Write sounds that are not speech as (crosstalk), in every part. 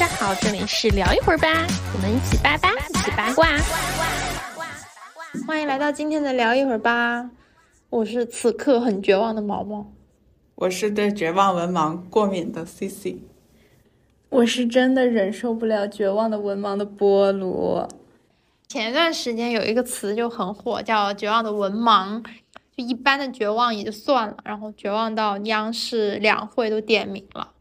家好，这里是聊一会儿吧，我们一起八八，一起八卦。欢迎来到今天的聊一会儿吧，我是此刻很绝望的毛毛，我是对绝望文盲过敏的 CC，我是真的忍受不了绝望的文盲的菠萝。前段时间有一个词就很火，叫“绝望的文盲”，就一般的绝望也就算了，然后绝望到央视两会都点名了。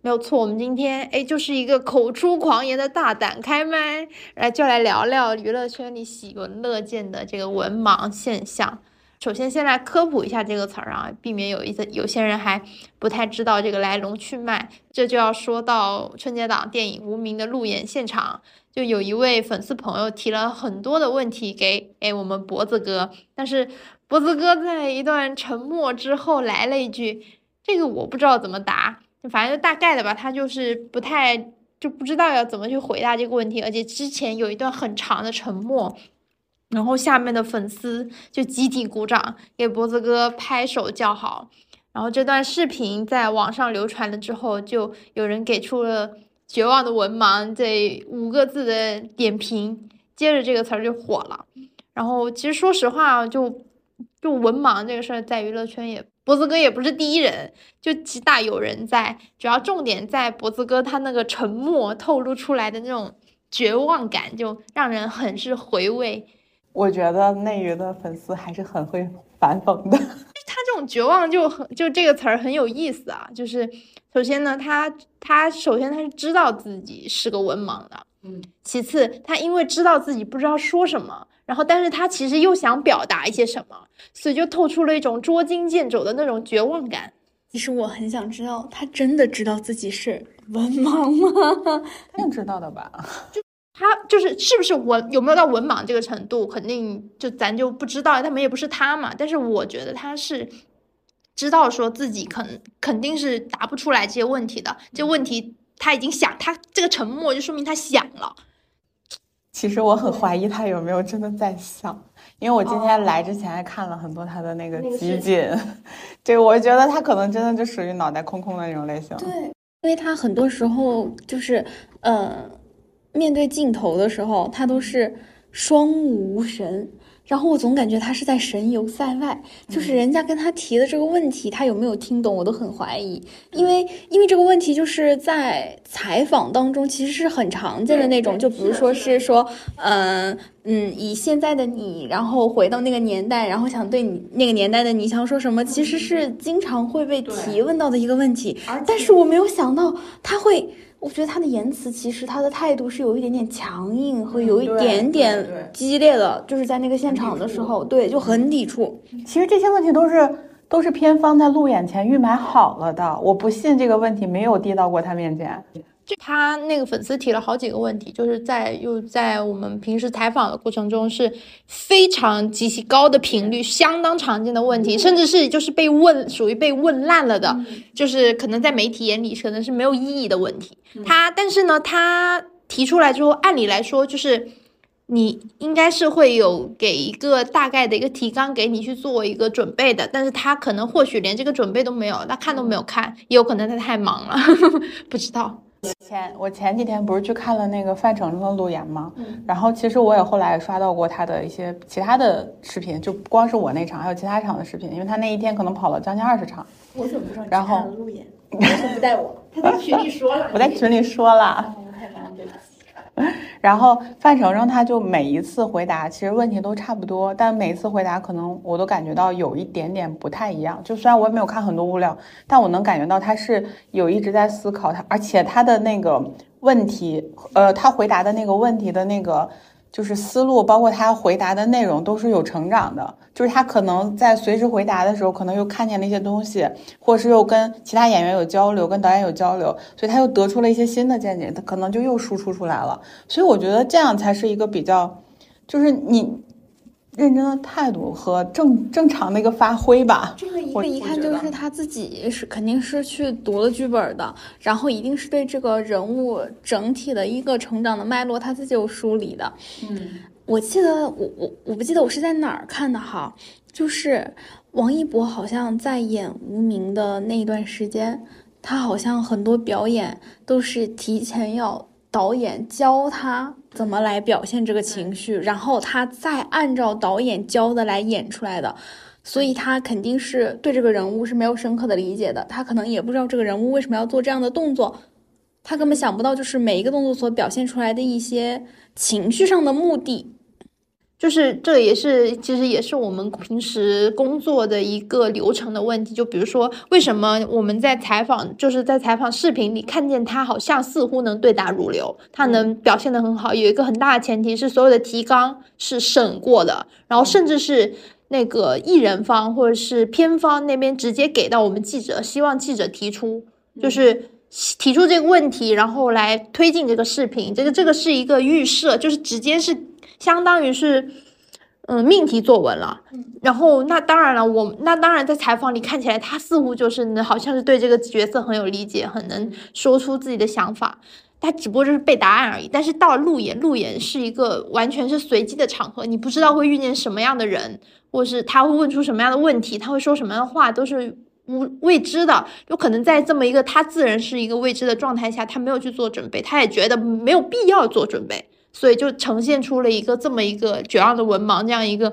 没有错，我们今天哎就是一个口出狂言的大胆开麦，来就来聊聊娱乐圈里喜闻乐见的这个文盲现象。首先，先来科普一下这个词儿啊，避免有一些有些人还不太知道这个来龙去脉。这就要说到春节档电影《无名》的路演现场，就有一位粉丝朋友提了很多的问题给哎我们脖子哥，但是脖子哥在一段沉默之后来了一句：“这个我不知道怎么答。”反正就大概的吧，他就是不太就不知道要怎么去回答这个问题，而且之前有一段很长的沉默，然后下面的粉丝就集体鼓掌给脖子哥拍手叫好，然后这段视频在网上流传了之后，就有人给出了“绝望的文盲”这五个字的点评，接着这个词儿就火了。然后其实说实话，就就文盲这个事儿在娱乐圈也。脖子哥也不是第一人，就极大有人在，主要重点在脖子哥他那个沉默透露出来的那种绝望感，就让人很是回味。我觉得内娱的粉丝还是很会反讽的，(laughs) 他这种绝望就很就这个词儿很有意思啊。就是首先呢，他他首先他是知道自己是个文盲的，嗯，其次他因为知道自己不知道说什么。然后，但是他其实又想表达一些什么，所以就透出了一种捉襟见肘的那种绝望感。其实我很想知道，他真的知道自己是文盲吗？(laughs) 他定知道的吧？就他就是是不是文有没有到文盲这个程度，肯定就咱就不知道，他们也不是他嘛。但是我觉得他是知道说自己肯肯定是答不出来这些问题的。这问题他已经想，他这个沉默就说明他想了。其实我很怀疑他有没有真的在想，因为我今天来之前还看了很多他的那个集锦，(laughs) 对，我觉得他可能真的就属于脑袋空空的那种类型。对，因为他很多时候就是，呃，面对镜头的时候，他都是双目无神。然后我总感觉他是在神游塞外，就是人家跟他提的这个问题，他有没有听懂，我都很怀疑。因为因为这个问题就是在采访当中其实是很常见的那种，就比如说是说，嗯嗯，以现在的你，然后回到那个年代，然后想对你那个年代的你想说什么，其实是经常会被提问到的一个问题。但是我没有想到他会。我觉得他的言辞其实他的态度是有一点点强硬和有一点点激烈的，就是在那个现场的时候，对，就很抵触。其实这些问题都是都是片方在路演前预埋好了的，我不信这个问题没有递到过他面前。就他那个粉丝提了好几个问题，就是在又在我们平时采访的过程中是非常极其高的频率，相当常见的问题，甚至是就是被问属于被问烂了的，就是可能在媒体眼里可能是没有意义的问题。他但是呢，他提出来之后，按理来说就是你应该是会有给一个大概的一个提纲给你去做一个准备的，但是他可能或许连这个准备都没有，他看都没有看，也有可能他太忙了，(laughs) 不知道。前我前几天不是去看了那个范丞丞的路演吗？然后其实我也后来刷到过他的一些其他的视频，就不光是我那场，还有其他场的视频，因为他那一天可能跑了将近二十场。我怎么不知道你看了路演？不带我？他在群里说了。(laughs) 我在群里说了。(laughs) 然后范丞丞他就每一次回答，其实问题都差不多，但每一次回答可能我都感觉到有一点点不太一样。就虽然我也没有看很多物料，但我能感觉到他是有一直在思考他，而且他的那个问题，呃，他回答的那个问题的那个。就是思路，包括他回答的内容都是有成长的。就是他可能在随时回答的时候，可能又看见了一些东西，或是又跟其他演员有交流，跟导演有交流，所以他又得出了一些新的见解，他可能就又输出出来了。所以我觉得这样才是一个比较，就是你。认真的态度和正正常的一个发挥吧。这个一个一看就是他自己是肯定是去读了剧本的，然后一定是对这个人物整体的一个成长的脉络他自己有梳理的。嗯，我记得我我我不记得我是在哪儿看的哈，就是王一博好像在演《无名》的那一段时间，他好像很多表演都是提前要导演教他怎么来表现这个情绪，然后他再按照导演教的来演出来的，所以他肯定是对这个人物是没有深刻的理解的，他可能也不知道这个人物为什么要做这样的动作，他根本想不到就是每一个动作所表现出来的一些情绪上的目的。就是这也是其实也是我们平时工作的一个流程的问题。就比如说，为什么我们在采访，就是在采访视频里看见他好像似乎能对答如流，他能表现得很好。有一个很大的前提是所有的提纲是审过的，然后甚至是那个艺人方或者是片方那边直接给到我们记者，希望记者提出，就是提出这个问题，然后来推进这个视频。这个这个是一个预设，就是直接是。相当于是，嗯，命题作文了。然后那当然了，我那当然在采访里看起来，他似乎就是好像是对这个角色很有理解，很能说出自己的想法。他只不过就是背答案而已。但是到了路演，路演是一个完全是随机的场合，你不知道会遇见什么样的人，或是他会问出什么样的问题，他会说什么样的话，都是无未知的。有可能在这么一个他自然是一个未知的状态下，他没有去做准备，他也觉得没有必要做准备。所以就呈现出了一个这么一个绝望的文盲这样一个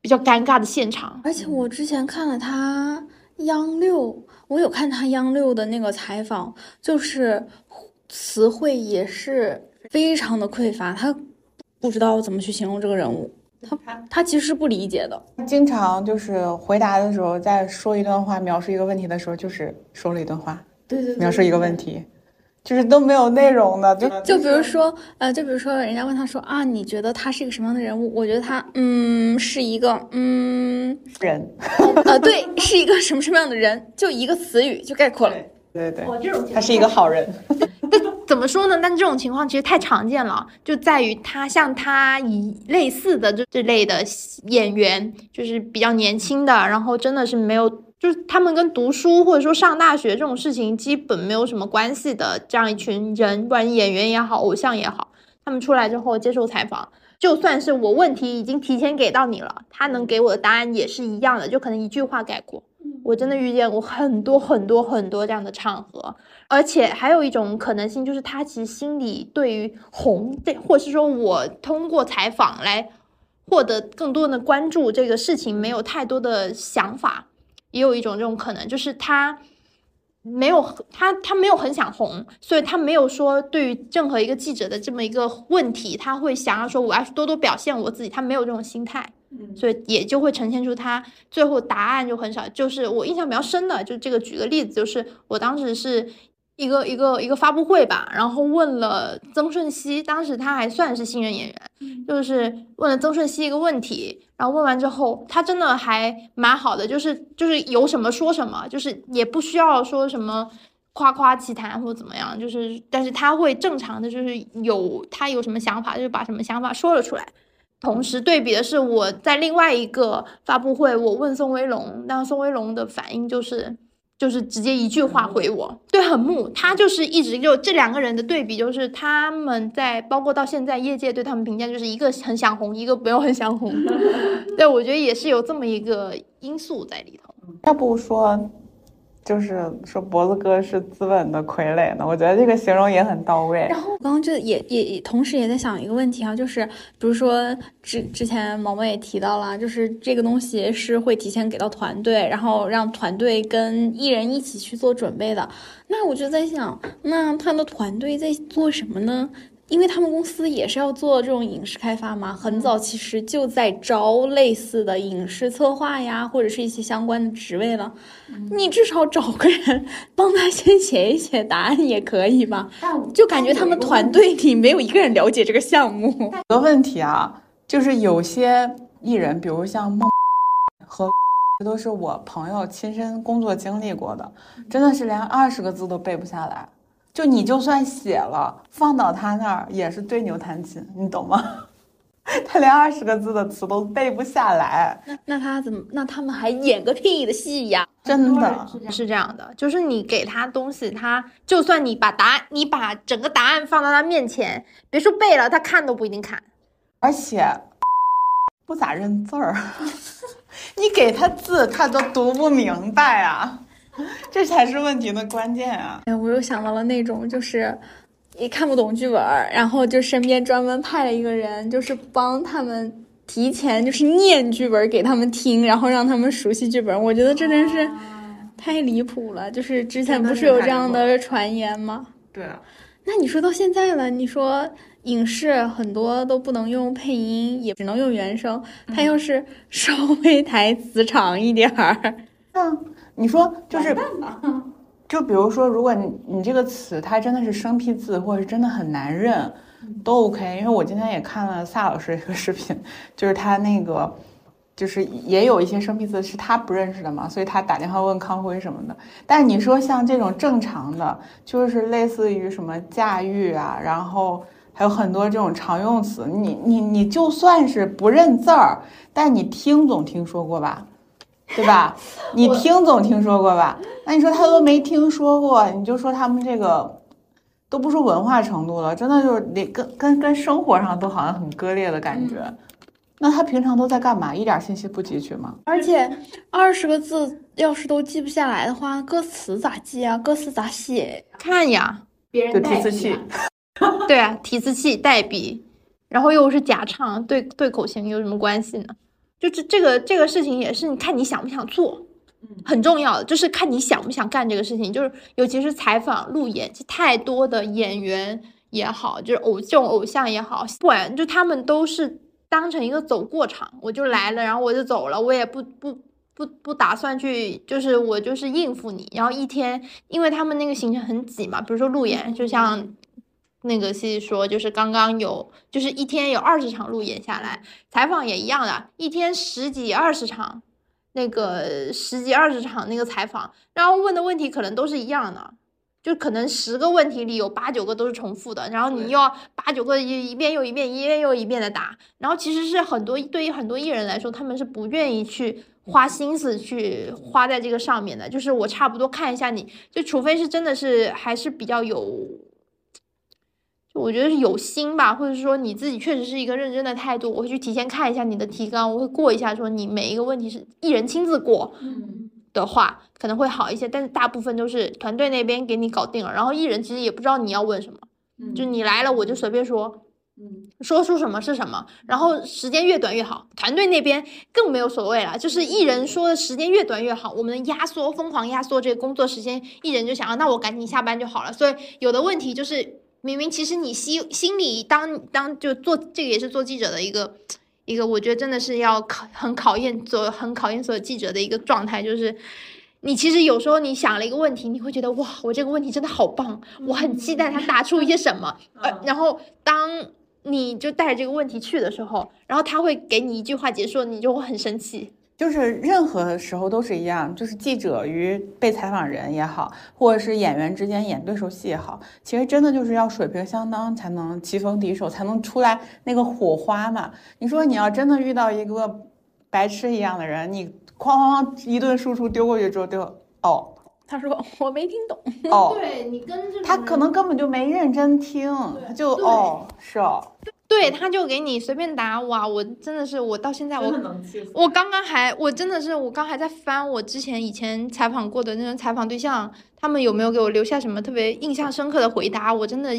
比较尴尬的现场。而且我之前看了他央六，我有看他央六的那个采访，就是词汇也是非常的匮乏，他不知道怎么去形容这个人物，他他其实是不理解的。经常就是回答的时候，在说一段话描述一个问题的时候，就是说了一段话，对对，描述一个问题。就是都没有内容的，就就比如说，呃，就比如说，人家问他说啊，你觉得他是一个什么样的人物？我觉得他，嗯，是一个，嗯，人，呃，对，是一个什么什么样的人？就一个词语就概括了。对对，他是一个好人。(laughs) 但怎么说呢？但这种情况其实太常见了，就在于他像他一类似的这这类的演员，就是比较年轻的，然后真的是没有。就是他们跟读书或者说上大学这种事情基本没有什么关系的这样一群人，不管演员也好，偶像也好，他们出来之后接受采访，就算是我问题已经提前给到你了，他能给我的答案也是一样的，就可能一句话概括。我真的遇见过很多很多很多这样的场合，而且还有一种可能性就是他其实心里对于红对，或是说我通过采访来获得更多的关注这个事情没有太多的想法。也有一种这种可能，就是他没有他他没有很想红，所以他没有说对于任何一个记者的这么一个问题，他会想要说我要多多表现我自己，他没有这种心态，所以也就会呈现出他最后答案就很少。就是我印象比较深的，就这个举个例子，就是我当时是。一个一个一个发布会吧，然后问了曾舜晞，当时他还算是新人演员，就是问了曾舜晞一个问题，然后问完之后，他真的还蛮好的，就是就是有什么说什么，就是也不需要说什么夸夸其谈或者怎么样，就是但是他会正常的，就是有他有什么想法，就把什么想法说了出来。同时对比的是我在另外一个发布会，我问宋威龙，那宋威龙的反应就是。就是直接一句话回我，对，很木。他就是一直就这两个人的对比，就是他们在包括到现在业界对他们评价，就是一个很想红，一个没有很想红。(laughs) 对，我觉得也是有这么一个因素在里头。要不说。就是说脖子哥是资本的傀儡呢，我觉得这个形容也很到位。然后我刚刚就也也同时也在想一个问题啊，就是比如说之之前毛毛也提到了，就是这个东西是会提前给到团队，然后让团队跟艺人一起去做准备的。那我就在想，那他的团队在做什么呢？因为他们公司也是要做这种影视开发嘛，很早其实就在招类似的影视策划呀，或者是一些相关的职位了。你至少找个人帮他先写一写答案也可以吧？就感觉他们团队里没有一个人了解这个项目。有个问题啊，就是有些艺人，比如像孟 (laughs) 和，(laughs) 这都是我朋友亲身工作经历过的，真的是连二十个字都背不下来。就你就算写了，放到他那儿也是对牛弹琴，你懂吗？(laughs) 他连二十个字的词都背不下来，那那他怎么？那他们还演个屁的戏呀？真的是这样的，就是你给他东西，他就算你把答案，你把整个答案放到他面前，别说背了，他看都不一定看，而且不咋认字儿，(laughs) 你给他字，他都读不明白啊。(laughs) 这才是问题的关键啊！哎，我又想到了那种，就是也看不懂剧本儿，然后就身边专门派了一个人，就是帮他们提前就是念剧本给他们听，然后让他们熟悉剧本。我觉得这真是太离谱了。就是之前不是有这样的传言吗？对啊，那你说到现在了，你说影视很多都不能用配音，也只能用原声，他要是稍微 (laughs) 台词长一点儿，像你说就是，(laughs) 就比如说，如果你你这个词它真的是生僻字，或者是真的很难认，都 OK。因为我今天也看了萨老师一个视频，就是他那个就是也有一些生僻字是他不认识的嘛，所以他打电话问康辉什么的。但你说像这种正常的，就是类似于什么驾驭啊，然后还有很多这种常用词，你你你就算是不认字儿，但你听总听说过吧？对吧？(laughs) 你听总听说过吧？那你说他都没听说过，你就说他们这个都不说文化程度了，真的就是那跟跟跟生活上都好像很割裂的感觉。那他平常都在干嘛？一点信息不汲取吗？而且二十个字要是都记不下来的话，歌词咋记啊？歌词咋写？看呀，别就提词器，(laughs) 对啊，提词器、代笔，然后又是假唱，对对口型有什么关系呢？就这这个这个事情也是，你看你想不想做，很重要的，就是看你想不想干这个事情。就是尤其是采访、路演，就太多的演员也好，就是偶这种偶像也好，不管就他们都是当成一个走过场，我就来了，然后我就走了，我也不不不不打算去，就是我就是应付你。然后一天，因为他们那个行程很挤嘛，比如说路演，就像。那个西西说，就是刚刚有，就是一天有二十场路演下来，采访也一样的，一天十几二十场，那个十几二十场那个采访，然后问的问题可能都是一样的，就可能十个问题里有八九个都是重复的，然后你又要八九个一一遍又一遍，一遍又一遍的答，然后其实是很多对于很多艺人来说，他们是不愿意去花心思去花在这个上面的，就是我差不多看一下你，就除非是真的是还是比较有。就我觉得是有心吧，或者说你自己确实是一个认真的态度，我会去提前看一下你的提纲，我会过一下，说你每一个问题是艺人亲自过的话，可能会好一些。但是大部分都是团队那边给你搞定了，然后艺人其实也不知道你要问什么，就你来了我就随便说，说出什么是什么，然后时间越短越好。团队那边更没有所谓了，就是艺人说的时间越短越好，我们压缩疯狂压缩这个工作时间，艺人就想啊，那我赶紧下班就好了。所以有的问题就是。明明其实你心心里当当就做这个也是做记者的一个一个，我觉得真的是要考很考验做很考验所有记者的一个状态，就是你其实有时候你想了一个问题，你会觉得哇，我这个问题真的好棒，我很期待他答出一些什么，(laughs) 呃，然后当你就带着这个问题去的时候，然后他会给你一句话结束，你就会很生气。就是任何时候都是一样，就是记者与被采访人也好，或者是演员之间演对手戏也好，其实真的就是要水平相当才能棋逢敌手，才能出来那个火花嘛。你说你要真的遇到一个白痴一样的人，你哐哐哐一顿输出丢过去之后，就哦。他说我没听懂，哦，对你跟这他可能根本就没认真听，他就哦是哦，对，他就给你随便打，哇，我真的是我到现在我。我刚刚还，我真的是，我刚还在翻我之前以前采访过的那种采访对象，他们有没有给我留下什么特别印象深刻的回答？我真的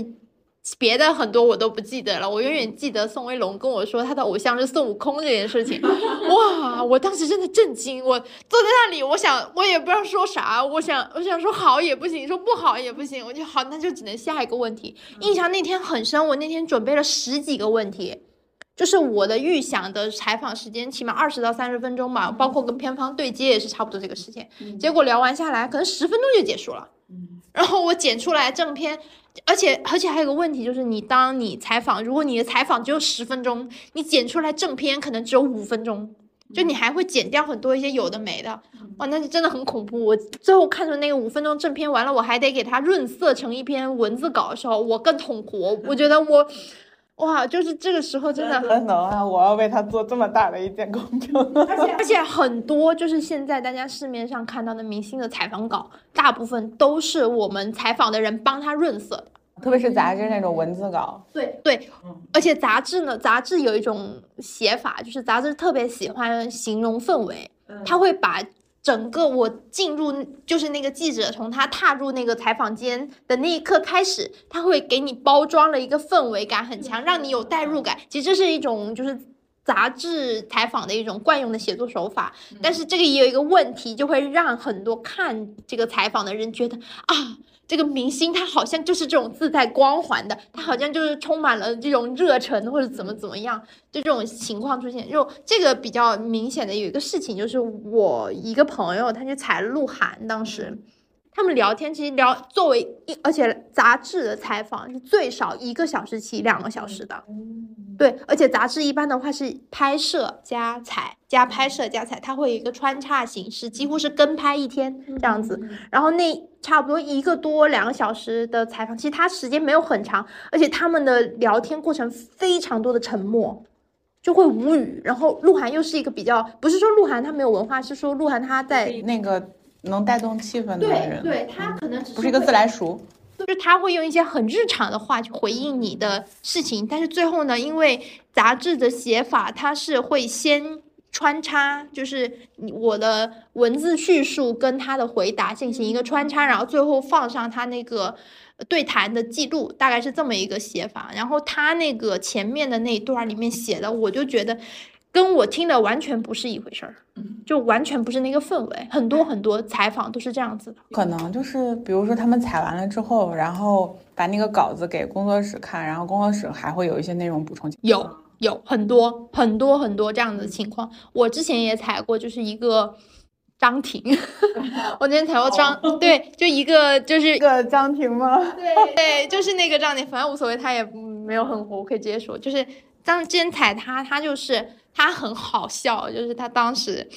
别的很多我都不记得了，我永远记得宋威龙跟我说他的偶像是孙悟空这件事情。(laughs) 哇，我当时真的震惊，我坐在那里，我想我也不知道说啥，我想我想说好也不行，说不好也不行，我就好，那就只能下一个问题。印象那天很深，我那天准备了十几个问题。就是我的预想的采访时间起码二十到三十分钟吧，包括跟片方对接也是差不多这个时间。结果聊完下来，可能十分钟就结束了。然后我剪出来正片，而且而且还有个问题就是，你当你采访，如果你的采访只有十分钟，你剪出来正片可能只有五分钟，就你还会剪掉很多一些有的没的。哇，那就真的很恐怖。我最后看着那个五分钟正片完了，我还得给它润色成一篇文字稿的时候，我更痛苦。我我觉得我。哇，就是这个时候真的很能啊！我要为他做这么大的一件工程，(laughs) 而且而且很多就是现在大家市面上看到的明星的采访稿，大部分都是我们采访的人帮他润色的，特别是杂志那种文字稿。对对，而且杂志呢，杂志有一种写法，就是杂志特别喜欢形容氛围，他会把整个我进入就是那个记者从他踏入那个采访间的那一刻开始，他会给你包装了一个氛围感很强，让你有代入感。其实这是一种就是杂志采访的一种惯用的写作手法，但是这个也有一个问题，就会让很多看这个采访的人觉得啊。这个明星他好像就是这种自带光环的，他好像就是充满了这种热忱或者怎么怎么样，就这种情况出现。就这个比较明显的有一个事情，就是我一个朋友他去采鹿晗，当时他们聊天，其实聊作为一，而且杂志的采访是最少一个小时起两个小时的。对，而且杂志一般的话是拍摄加采加拍摄加采，它会有一个穿插形式，几乎是跟拍一天这样子。然后那差不多一个多两个小时的采访，其实它时间没有很长，而且他们的聊天过程非常多的沉默，就会无语。然后鹿晗又是一个比较，不是说鹿晗他没有文化，是说鹿晗他在那个能带动气氛的人，对他可能只不是一个自来熟。就是他会用一些很日常的话去回应你的事情，但是最后呢，因为杂志的写法，它是会先穿插，就是我的文字叙述跟他的回答进行一个穿插，然后最后放上他那个对谈的记录，大概是这么一个写法。然后他那个前面的那一段里面写的，我就觉得。跟我听的完全不是一回事儿，就完全不是那个氛围。很多很多采访都是这样子。的，可能就是比如说他们采完了之后，然后把那个稿子给工作室看，然后工作室还会有一些内容补充。有有很多很多很多这样的情况，我之前也采过，就是一个张庭，(laughs) 我之前采过张，(laughs) 对，就一个就是一个张庭吗？对对，就是那个张庭，反正无所谓，他也没有很火，我可以直接说，就是当之前采他，他就是。他很好笑，就是他当时，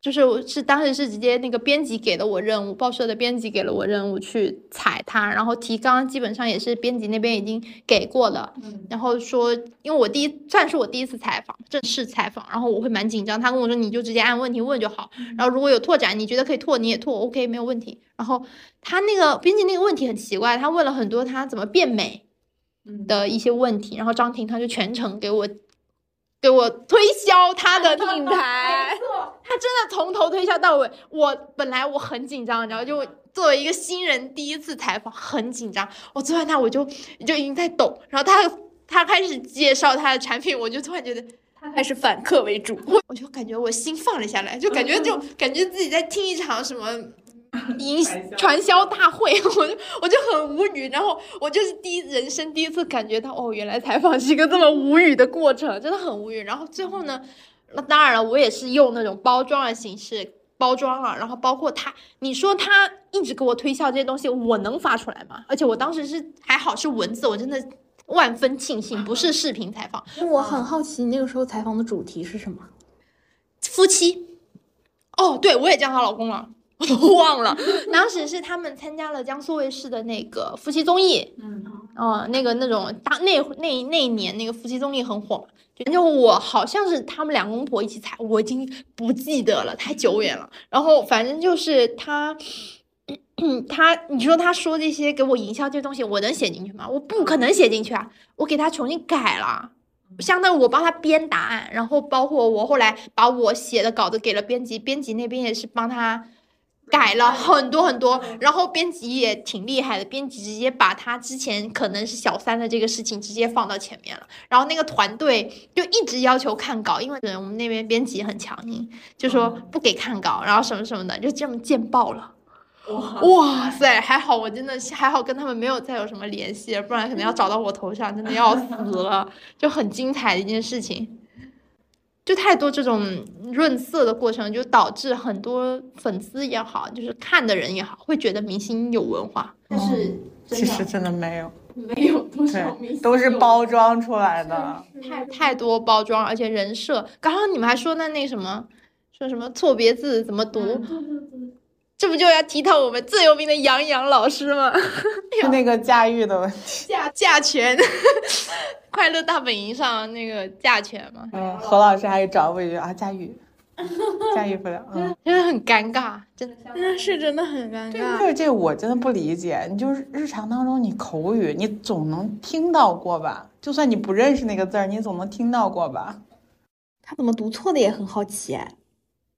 就是是当时是直接那个编辑给了我任务，报社的编辑给了我任务去采他，然后提纲基本上也是编辑那边已经给过了，然后说因为我第一算是我第一次采访正式采访，然后我会蛮紧张，他跟我说你就直接按问题问就好，然后如果有拓展你觉得可以拓你也拓，OK 没有问题。然后他那个编辑那个问题很奇怪，他问了很多他怎么变美的一些问题，然后张婷他就全程给我。给我推销他的 (laughs) 品牌，他真的从头推销到尾。我本来我很紧张，然后就作为一个新人第一次采访，很紧张。我坐在那我就就已经在抖，然后他他开始介绍他的产品，我就突然觉得他开始反客为主，我就感觉我心放了下来，就感觉就感觉自己在听一场什么。(laughs) 营 (laughs) 传销大会，(laughs) 我就我就很无语，然后我就是第一人生第一次感觉到，哦，原来采访是一个这么无语的过程，真的很无语。然后最后呢，那当然了，我也是用那种包装的形式包装了，然后包括他，你说他一直给我推销这些东西，我能发出来吗？而且我当时是还好是文字，我真的万分庆幸不是视频采访。我很好奇，你那个时候采访的主题是什么？夫妻？哦，对，我也叫她老公了。我 (laughs) 都忘了，当时是他们参加了江苏卫视的那个夫妻综艺，嗯，哦，那个那种大那那那一年那个夫妻综艺很火，就我好像是他们两公婆一起采，我已经不记得了，太久远了。然后反正就是他，他你说他说这些给我营销这些东西，我能写进去吗？我不可能写进去啊，我给他重新改了，相当于我帮他编答案，然后包括我后来把我写的稿子给了编辑，编辑那边也是帮他。改了很多很多，然后编辑也挺厉害的，编辑直接把他之前可能是小三的这个事情直接放到前面了，然后那个团队就一直要求看稿，因为我们那边编辑很强硬，就说不给看稿，然后什么什么的，就这么见报了。哇塞，还好我真的还好跟他们没有再有什么联系，不然可能要找到我头上，真的要死了，就很精彩的一件事情。就太多这种润色的过程，就导致很多粉丝也好，就是看的人也好，会觉得明星有文化。但是其实真的没有，(laughs) 没有多少明星都是包装出来的，太太多包装，而且人设。刚刚你们还说那那什么，说什么错别字怎么读？这不就要提到我们最有名的杨洋老师吗？是 (laughs) (laughs) 那个驾驭的问题，驾驾权。(laughs) 快乐大本营上那个驾权嘛，嗯，何老师还找我一句啊，驾驭，驾驭不了，嗯，真的很尴尬，真的，那是真的很尴尬。这这我真的不理解，你就是日常当中你口语你总能听到过吧？就算你不认识那个字儿，你总能听到过吧？他怎么读错的也很好奇，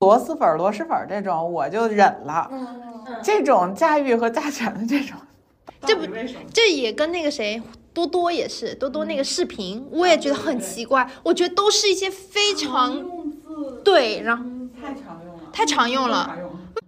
螺蛳粉、螺蛳粉这种我就忍了，这种驾驭和驾权的这种，(laughs) 这不这也跟那个谁多多也是，多多那个视频，我也觉得很奇怪。我觉得都是一些非常对，然后太常用了，太常用了。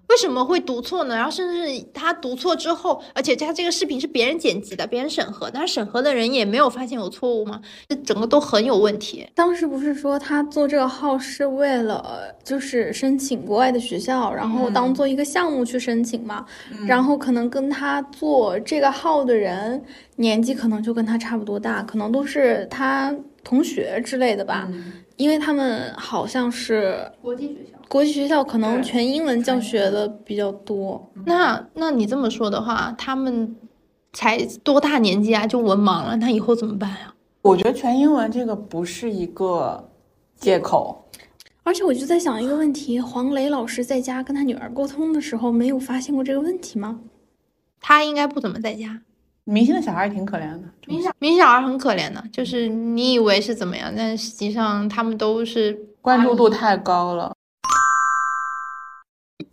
为什么会读错呢？然后甚至他读错之后，而且他这个视频是别人剪辑的，别人审核，但是审核的人也没有发现有错误吗？这整个都很有问题。当时不是说他做这个号是为了就是申请国外的学校，然后当做一个项目去申请嘛？然后可能跟他做这个号的人年纪可能就跟他差不多大，可能都是他同学之类的吧，因为他们好像是国际学校。国际学校可能全英文教学的比较多。那那你这么说的话，他们才多大年纪啊，就文盲了，那以后怎么办呀？我觉得全英文这个不是一个借口。而且我就在想一个问题：黄磊老师在家跟他女儿沟通的时候，没有发现过这个问题吗？他应该不怎么在家。明星的小孩挺可怜的，明星明星小孩很可怜的，就是你以为是怎么样，但实际上他们都是关注度太高了。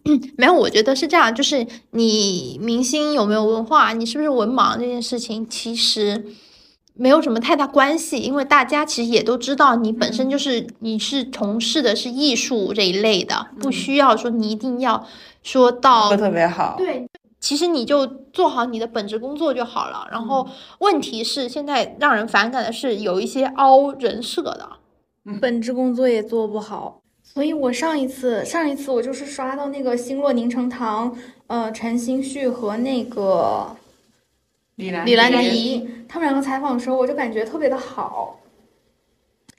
(clears throat) 没有，我觉得是这样，就是你明星有没有文化，你是不是文盲这件事情，其实没有什么太大关系，因为大家其实也都知道，你本身就是你是从事的是艺术这一类的，不需要说你一定要说到特别好。对，其实你就做好你的本职工作就好了。然后问题是现在让人反感的是有一些凹人设的，本职工作也做不好。所以我上一次上一次我就是刷到那个星落凝成糖，呃，陈星旭和那个李兰李兰迪他们两个采访的时候，我就感觉特别的好。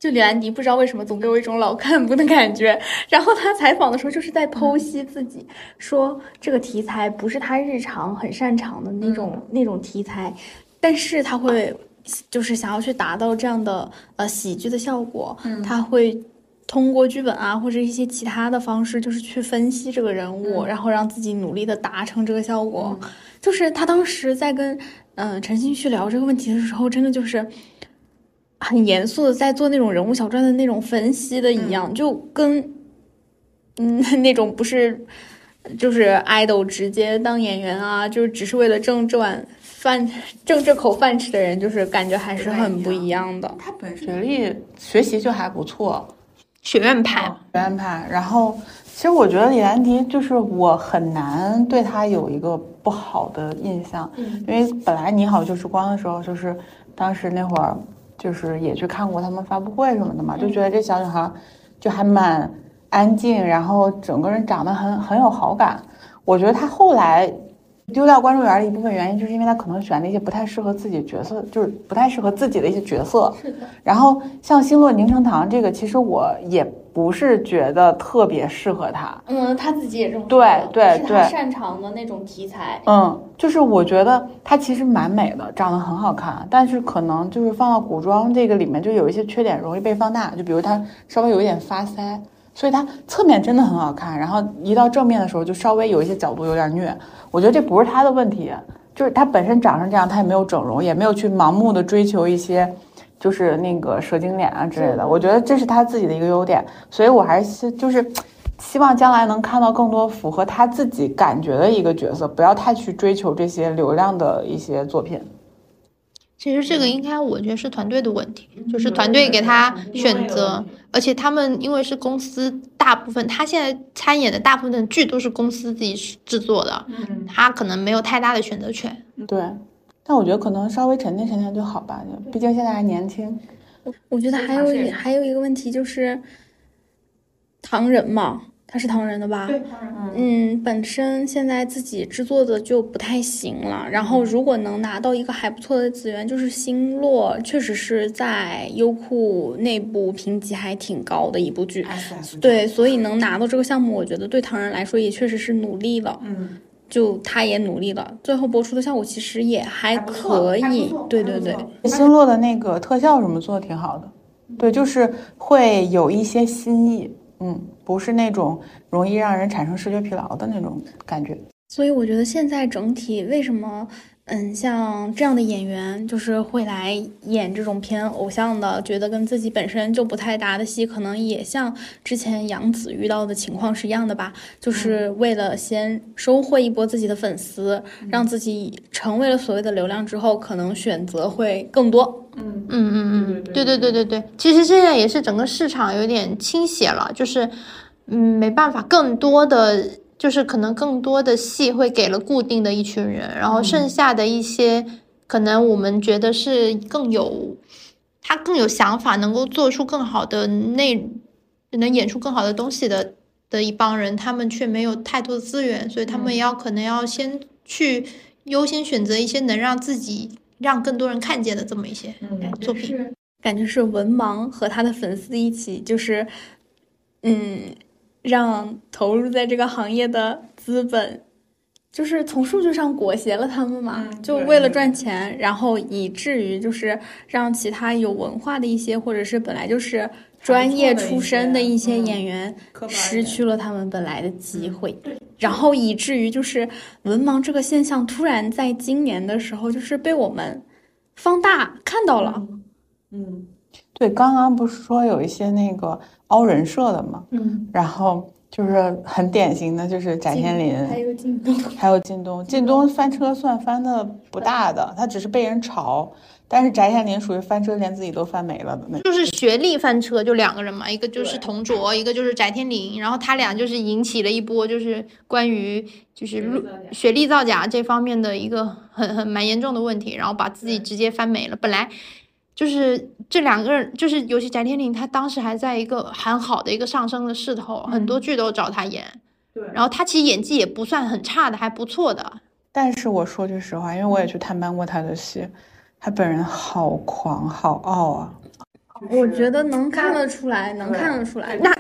就李兰迪不知道为什么总给我一种老干部的感觉，然后他采访的时候就是在剖析自己，说这个题材不是他日常很擅长的那种那种题材，但是他会就是想要去达到这样的呃喜剧的效果，他会。通过剧本啊，或者一些其他的方式，就是去分析这个人物，然后让自己努力的达成这个效果。就是他当时在跟嗯陈星旭聊这个问题的时候，真的就是很严肃的在做那种人物小传的那种分析的一样，就跟嗯 (laughs) 那种不是就是爱豆直接当演员啊，就是只是为了挣这碗饭挣这口饭吃的人，就是感觉还是很不一样的。他本学历学习就还不错。学院派，学院派。然后，其实我觉得李兰迪就是我很难对他有一个不好的印象，因为本来你好就是光的时候，就是当时那会儿，就是也去看过他们发布会什么的嘛，就觉得这小女孩就还蛮安静，然后整个人长得很很有好感。我觉得她后来。丢掉观众缘的一部分原因，就是因为他可能选了一些不太适合自己角色，就是不太适合自己的一些角色。是的。然后像星落凝成糖这个，其实我也不是觉得特别适合他。嗯，他自己也这么说。对对对。擅长的那种题材。嗯，就是我觉得他其实蛮美的，长得很好看，但是可能就是放到古装这个里面，就有一些缺点容易被放大，就比如他稍微有一点发腮。所以它侧面真的很好看，然后一到正面的时候就稍微有一些角度有点虐。我觉得这不是他的问题，就是他本身长成这样，他也没有整容，也没有去盲目的追求一些，就是那个蛇精脸啊之类的。我觉得这是他自己的一个优点，所以我还是就是希望将来能看到更多符合他自己感觉的一个角色，不要太去追求这些流量的一些作品。其实这个应该，我觉得是团队的问题，就是团队给他选择，而且他们因为是公司，大部分他现在参演的大部分剧都是公司自己制作的，他可能没有太大的选择权。对，但我觉得可能稍微沉淀沉淀就好吧，毕竟现在还年轻。我觉得还有还有一个问题就是，唐人嘛。他是唐人的吧？对，唐人。嗯，本身现在自己制作的就不太行了。然后，如果能拿到一个还不错的资源，就是星落，确实是在优酷内部评级还挺高的一部剧。对，所以能拿到这个项目，我觉得对唐人来说也确实是努力了。嗯，就他也努力了，最后播出的效果其实也还可以。对对对，星落的那个特效什么做的挺好的。对，就是会有一些新意。嗯，不是那种容易让人产生视觉疲劳的那种感觉。所以我觉得现在整体为什么嗯，像这样的演员，就是会来演这种偏偶像的，觉得跟自己本身就不太搭的戏，可能也像之前杨紫遇到的情况是一样的吧，就是为了先收获一波自己的粉丝，让自己成为了所谓的流量之后，可能选择会更多。嗯。嗯嗯嗯，对对对对对，其实现在也是整个市场有点倾斜了，就是嗯没办法，更多的就是可能更多的戏会给了固定的一群人，然后剩下的一些可能我们觉得是更有他更有想法，能够做出更好的内，能演出更好的东西的的一帮人，他们却没有太多的资源，所以他们也要可能要先去优先选择一些能让自己让更多人看见的这么一些嗯作品。感觉是文盲和他的粉丝一起，就是，嗯，让投入在这个行业的资本，就是从数据上裹挟了他们嘛，嗯就为了赚钱，然后以至于就是让其他有文化的一些，或者是本来就是专业出身的一些嗯演员，失去了他们本来的机会，嗯然后以至于就是文盲这个现象突然在今年的时候就是被我们放大看到了。嗯，对，刚刚不是说有一些那个凹人设的嘛，嗯，然后就是很典型的就是翟天临，还有靳东，还有靳东，靳东翻车算翻的不大的，他只是被人嘲，但是翟天临属于翻车连自己都翻没了的。就是学历翻车，就两个人嘛，一个就是对童卓，一个就是翟天临，然后他俩就是引起了一波就是关于就是录学历造假这方面的一个很很蛮严重的问题，然后把自己直接翻没了。本来就是这两个人，就是尤其翟天临，他当时还在一个很好的一个上升的势头，很多剧都找他演，对然后他其实演技也不算很差的，还不错的。但是我说句实话，因为我也去探班过他的戏，他本人好狂好傲啊。我觉得能看得出来，能看得出来。那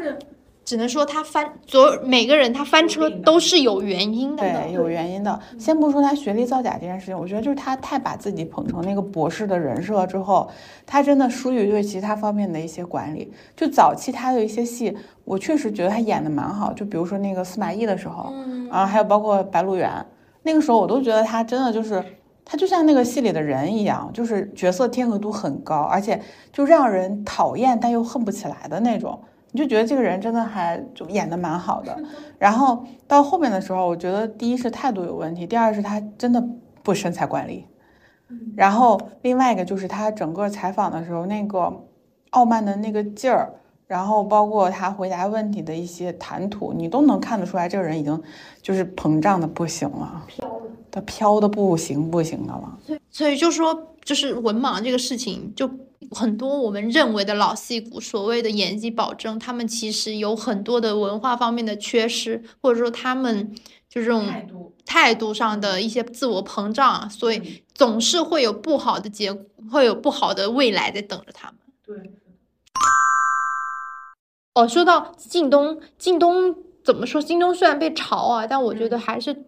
只能说他翻所有每个人他翻车都是有原因的。对，有原因的。先不说他学历造假这件事情，我觉得就是他太把自己捧成那个博士的人设之后，他真的疏于对其他方面的一些管理。就早期他的一些戏，我确实觉得他演的蛮好。就比如说那个司马懿的时候，嗯，啊，还有包括白鹿原，那个时候我都觉得他真的就是，他就像那个戏里的人一样，就是角色贴合度很高，而且就让人讨厌但又恨不起来的那种。你就觉得这个人真的还就演的蛮好的，(laughs) 然后到后面的时候，我觉得第一是态度有问题，第二是他真的不身材管理，然后另外一个就是他整个采访的时候那个傲慢的那个劲儿，然后包括他回答问题的一些谈吐，你都能看得出来，这个人已经就是膨胀的不行了，他飘的不行不行的了。所以就说，就是文盲这个事情，就很多我们认为的老戏骨所谓的演技保证，他们其实有很多的文化方面的缺失，或者说他们就这种，态度上的一些自我膨胀，所以总是会有不好的结果，会有不好的未来在等着他们。对，哦，说到靳东，靳东怎么说？靳东虽然被嘲啊，但我觉得还是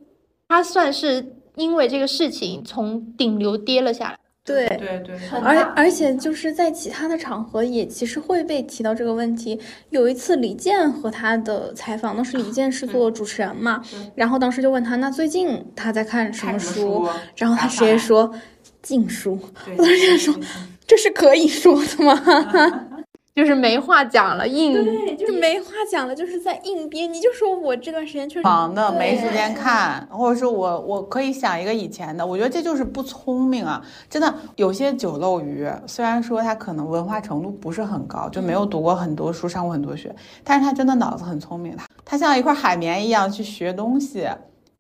他算是因为这个事情从顶流跌了下来。对。对对，而而且就是在其他的场合也其实会被提到这个问题。有一次李健和他的采访，当时李健是做主持人嘛，然后当时就问他，那最近他在看什么书？然后他直接说禁书，我当时想说这是可以说的吗？(laughs) (laughs) 就是没话讲了，硬对，就是没话讲了，就是在硬编。你就说我这段时间确实忙的没时间看，或者说我我可以想一个以前的，我觉得这就是不聪明啊！真的有些酒漏鱼，虽然说他可能文化程度不是很高，就没有读过很多书，上过很多学，但是他真的脑子很聪明，他他像一块海绵一样去学东西。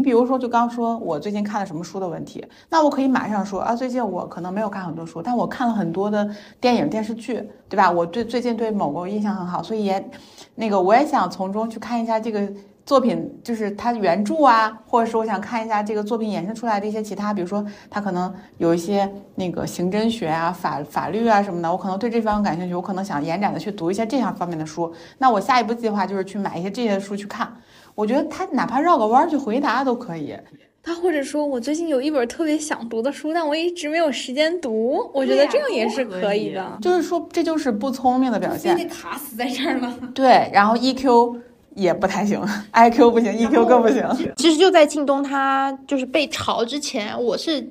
你比如说，就刚说我最近看了什么书的问题，那我可以马上说啊，最近我可能没有看很多书，但我看了很多的电影电视剧，对吧？我对最近对某个印象很好，所以也那个我也想从中去看一下这个作品，就是它原著啊，或者是我想看一下这个作品衍生出来的一些其他，比如说它可能有一些那个刑侦学啊、法法律啊什么的，我可能对这方面感兴趣，我可能想延展的去读一些这样方面的书。那我下一步计划就是去买一些这些书去看。我觉得他哪怕绕个弯儿去回答都可以。他或者说我最近有一本特别想读的书，但我一直没有时间读。我觉得这样也是可以的。就是说，这就是不聪明的表非得现。卡死在这儿了。对，然后 EQ 也不太行，IQ 不行，EQ 更不行。其实就在靳东他就是被炒之前，我是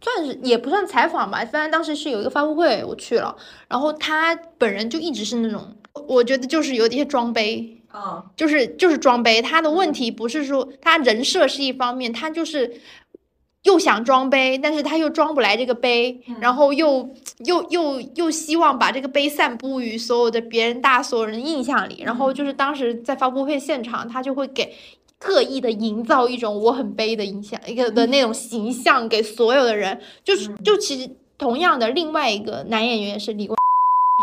算是也不算采访吧，虽然当时是有一个发布会我去了，然后他本人就一直是那种，我觉得就是有点装杯，啊，就是就是装杯。他的问题不是说他人设是一方面，他就是又想装杯，但是他又装不来这个杯，然后又又又又希望把这个杯散布于所有的别人大所有人的印象里，然后就是当时在发布会现场，他就会给特意的营造一种我很悲的影响一个的那种形象给所有的人，就是就其实同样的另外一个男演员也是李光。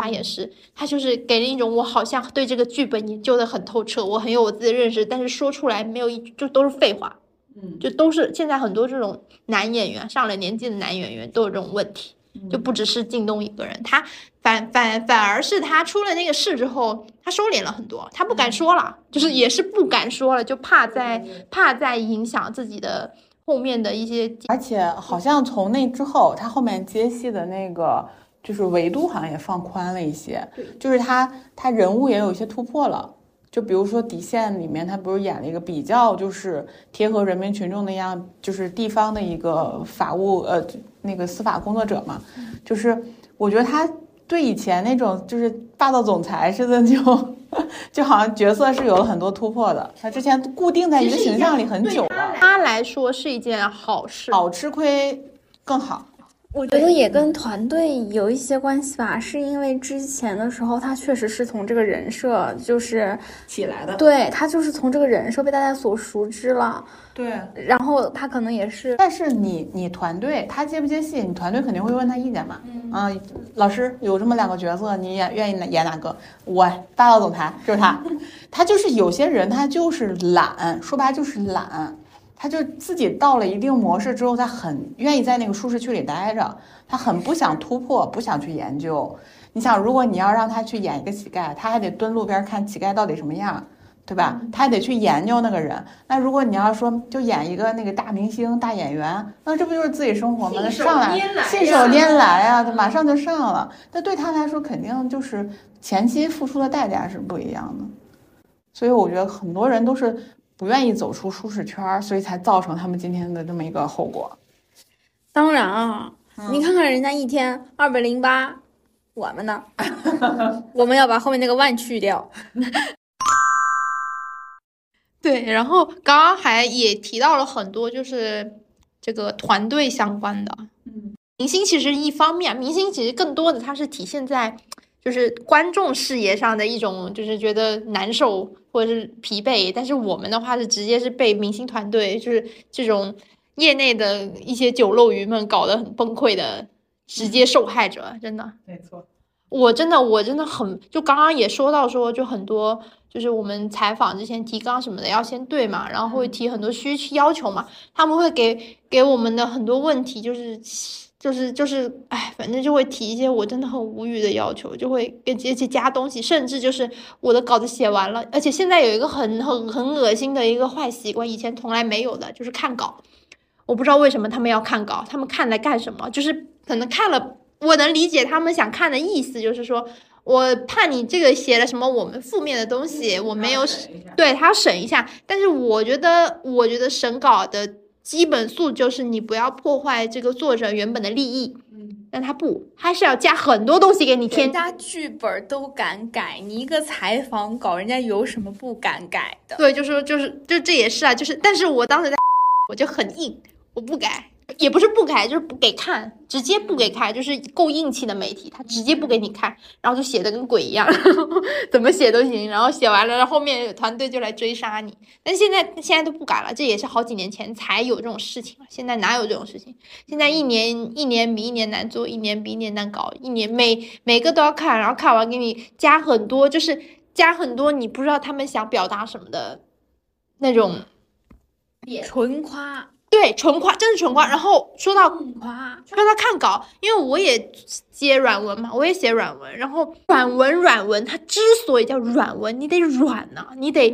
他也是，他就是给人一种我好像对这个剧本研究的很透彻，我很有我自己的认识，但是说出来没有一就都是废话，嗯，就都是现在很多这种男演员上了年纪的男演员都有这种问题，就不只是靳东一个人，他反反反而是他出了那个事之后，他收敛了很多，他不敢说了，就是也是不敢说了，就怕在怕在影响自己的后面的一些，而且好像从那之后，他后面接戏的那个就是维度好像也放宽了一些，就是他他人物也有一些突破了。就比如说《底线》里面，他不是演了一个比较就是贴合人民群众的样，就是地方的一个法务呃那个司法工作者嘛，就是我觉得他对以前那种就是霸道总裁似的就 (laughs) 就好像角色是有了很多突破的。他之前固定在一个形象里很久了，他来说是一件好事。少吃亏更好。我觉得也跟团队有一些关系吧，是因为之前的时候他确实是从这个人设就是起来的，对他就是从这个人设被大家所熟知了，对。然后他可能也是，但是你你团队他接不接戏，你团队肯定会问他意见嘛。嗯啊，老师有这么两个角色，你演愿意哪演哪个？我霸道总裁就是他，(laughs) 他就是有些人他就是懒，说白了就是懒。他就自己到了一定模式之后，他很愿意在那个舒适区里待着，他很不想突破，不想去研究。你想，如果你要让他去演一个乞丐，他还得蹲路边看乞丐到底什么样，对吧？他还得去研究那个人。那如果你要说就演一个那个大明星、大演员，那这不就是自己生活吗？那上来信手拈来啊，他马上就上了。那对他来说，肯定就是前期付出的代价是不一样的。所以我觉得很多人都是。不愿意走出舒适圈，所以才造成他们今天的这么一个后果。当然啊，你看看人家一天二百零八，我们呢？(laughs) 我们要把后面那个万去掉。(laughs) 对，然后刚刚还也提到了很多，就是这个团队相关的。嗯，明星其实一方面，明星其实更多的它是体现在。就是观众视野上的一种，就是觉得难受或者是疲惫，但是我们的话是直接是被明星团队，就是这种业内的一些酒漏鱼们搞得很崩溃的直接受害者，真的。(laughs) 没错，我真的我真的很，就刚刚也说到说，就很多就是我们采访之前提纲什么的要先对嘛，然后会提很多需要求嘛，他们会给给我们的很多问题就是。就是就是，哎，反正就会提一些我真的很无语的要求，就会跟直接加东西，甚至就是我的稿子写完了，而且现在有一个很很很恶心的一个坏习惯，以前从来没有的，就是看稿。我不知道为什么他们要看稿，他们看来干什么？就是可能看了，我能理解他们想看的意思，就是说我怕你这个写了什么我们负面的东西，我没有对他审一下。但是我觉得，我觉得审稿的。基本素就是你不要破坏这个作者原本的利益，嗯，但他不，他是要加很多东西给你添。人家剧本都敢改，你一个采访稿，人家有什么不敢改的？对，就是就是，就这也是啊，就是，但是我当时在，(laughs) 我就很硬，我不改。也不是不改，就是不给看，直接不给看，就是够硬气的媒体，他直接不给你看，然后就写的跟鬼一样，(laughs) 怎么写都行，然后写完了，然后后面团队就来追杀你。但现在现在都不改了，这也是好几年前才有这种事情了，现在哪有这种事情？现在一年一年比一年难做，一年比一年难搞，一年每每个都要看，然后看完给你加很多，就是加很多你不知道他们想表达什么的那种纯夸。对，纯夸，真是纯夸。然后说到夸，说到看稿，因为我也接软文嘛，我也写软文。然后软文，软文，它之所以叫软文，你得软呐，你得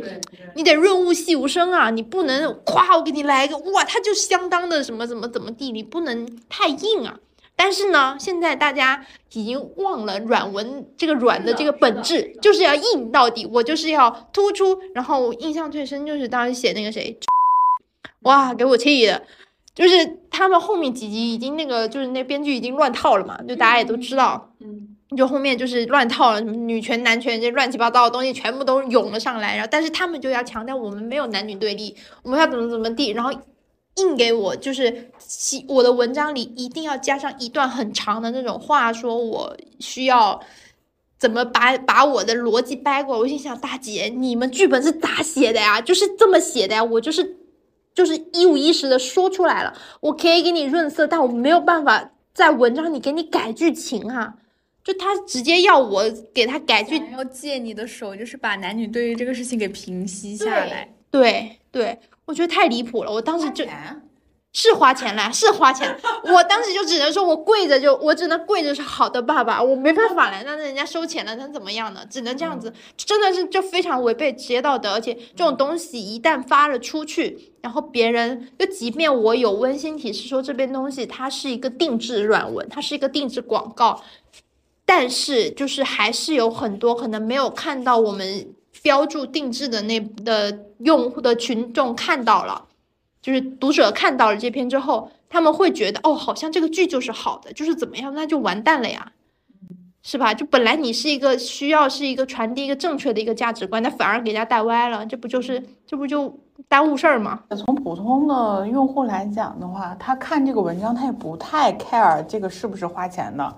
你得润物细无声啊，你不能夸我给你来一个哇，它就相当的什么怎么怎么地，你不能太硬啊。但是呢，现在大家已经忘了软文这个软的这个本质，就是要硬到底，我就是要突出。然后印象最深就是当时写那个谁。哇，给我气的，就是他们后面几集已经那个就是那编剧已经乱套了嘛，就大家也都知道，嗯，就后面就是乱套了，什么女权男权这乱七八糟的东西全部都涌了上来，然后但是他们就要强调我们没有男女对立，我们要怎么怎么地，然后硬给我就是我的文章里一定要加上一段很长的那种话，说我需要。怎么把把我的逻辑掰过来？我心想，大姐，你们剧本是咋写的呀？就是这么写的呀，我就是就是一五一十的说出来了。我可以给你润色，但我没有办法在文章里给你改剧情啊。就他直接要我给他改剧，要借你的手，就是把男女对于这个事情给平息下来。对对，我觉得太离谱了。我当时就。钱是花钱了，是花钱。我当时就只能说，我跪着就，我只能跪着是好的爸爸，我没办法了。那人家收钱了，能怎么样呢？只能这样子，真的是就非常违背职业道德。而且这种东西一旦发了出去，然后别人就即便我有温馨提示说这边东西它是一个定制软文，它是一个定制广告，但是就是还是有很多可能没有看到我们标注定制的那的用户的群众看到了。就是读者看到了这篇之后，他们会觉得哦，好像这个剧就是好的，就是怎么样，那就完蛋了呀，是吧？就本来你是一个需要是一个传递一个正确的一个价值观，那反而给人家带歪了，这不就是这不就耽误事儿吗？从普通的用户来讲的话，他看这个文章，他也不太 care 这个是不是花钱的，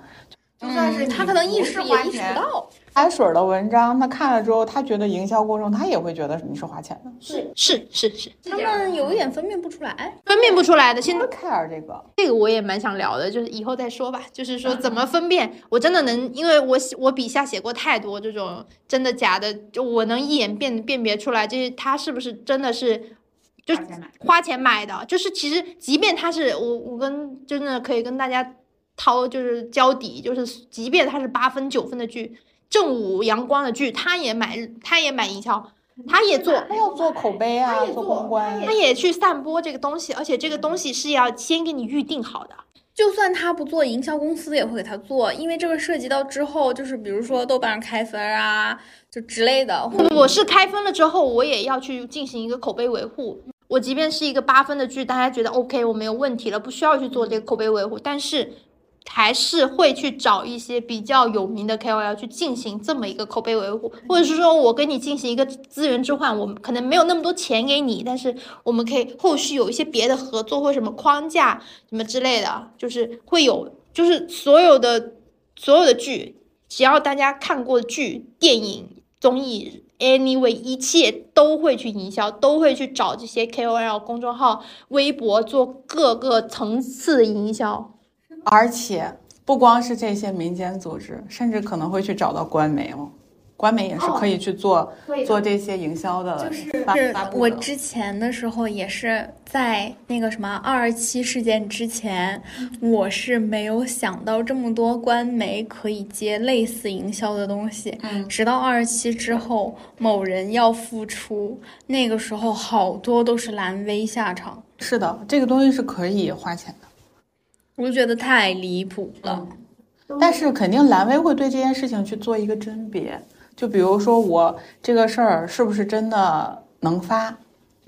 就算是他可能意识也意识不到。开水的文章，他看了之后，他觉得营销过程，他也会觉得你是花钱的，是是是是，他们有一点分辨不出来，分辨不出来的。现在 care 这个，这个我也蛮想聊的，就是以后再说吧。就是说怎么分辨，我真的能，因为我我笔下写过太多这种真的假的，就我能一眼辨辨别出来，这他是不是真的是就花钱买的。就是其实即便他是我我跟真的可以跟大家掏就是交底，就是即便他是八分九分的剧。正午阳光的剧，他也买，他也买营销，他也做，他要做口碑啊，做公关，他也去散播这个东西，而且这个东西是要先给你预定好的。就算他不做，营销公司也会给他做，因为这个涉及到之后，就是比如说豆瓣上开分啊，就之类的。不不，是开分了之后，我也要去进行一个口碑维护。我即便是一个八分的剧，大家觉得 OK，我没有问题了，不需要去做这个口碑维护，但是。还是会去找一些比较有名的 KOL 去进行这么一个口碑维护，或者是说我跟你进行一个资源置换，我们可能没有那么多钱给你，但是我们可以后续有一些别的合作或什么框架什么之类的，就是会有，就是所有的所有的剧，只要大家看过的剧、电影、综艺，anyway，一切都会去营销，都会去找这些 KOL 公众号、微博做各个层次的营销。而且不光是这些民间组织，甚至可能会去找到官媒哦，官媒也是可以去做做这些营销的。就是我之前的时候也是在那个什么二二七事件之前，我是没有想到这么多官媒可以接类似营销的东西。嗯，直到二二七之后，某人要复出，那个时候好多都是蓝 V 下场。是的，这个东西是可以花钱的。我就觉得太离谱了，但是肯定蓝威会对这件事情去做一个甄别，就比如说我这个事儿是不是真的能发，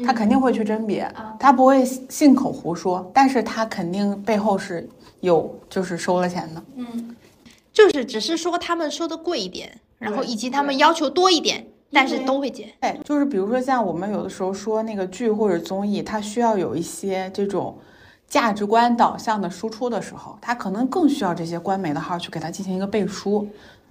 他肯定会去甄别，他不会信口胡说，但是他肯定背后是有就是收了钱的，嗯，就是只是说他们收的贵一点，然后以及他们要求多一点，但是都会接。对，就是比如说像我们有的时候说那个剧或者综艺，它需要有一些这种。价值观导向的输出的时候，他可能更需要这些官媒的号去给他进行一个背书，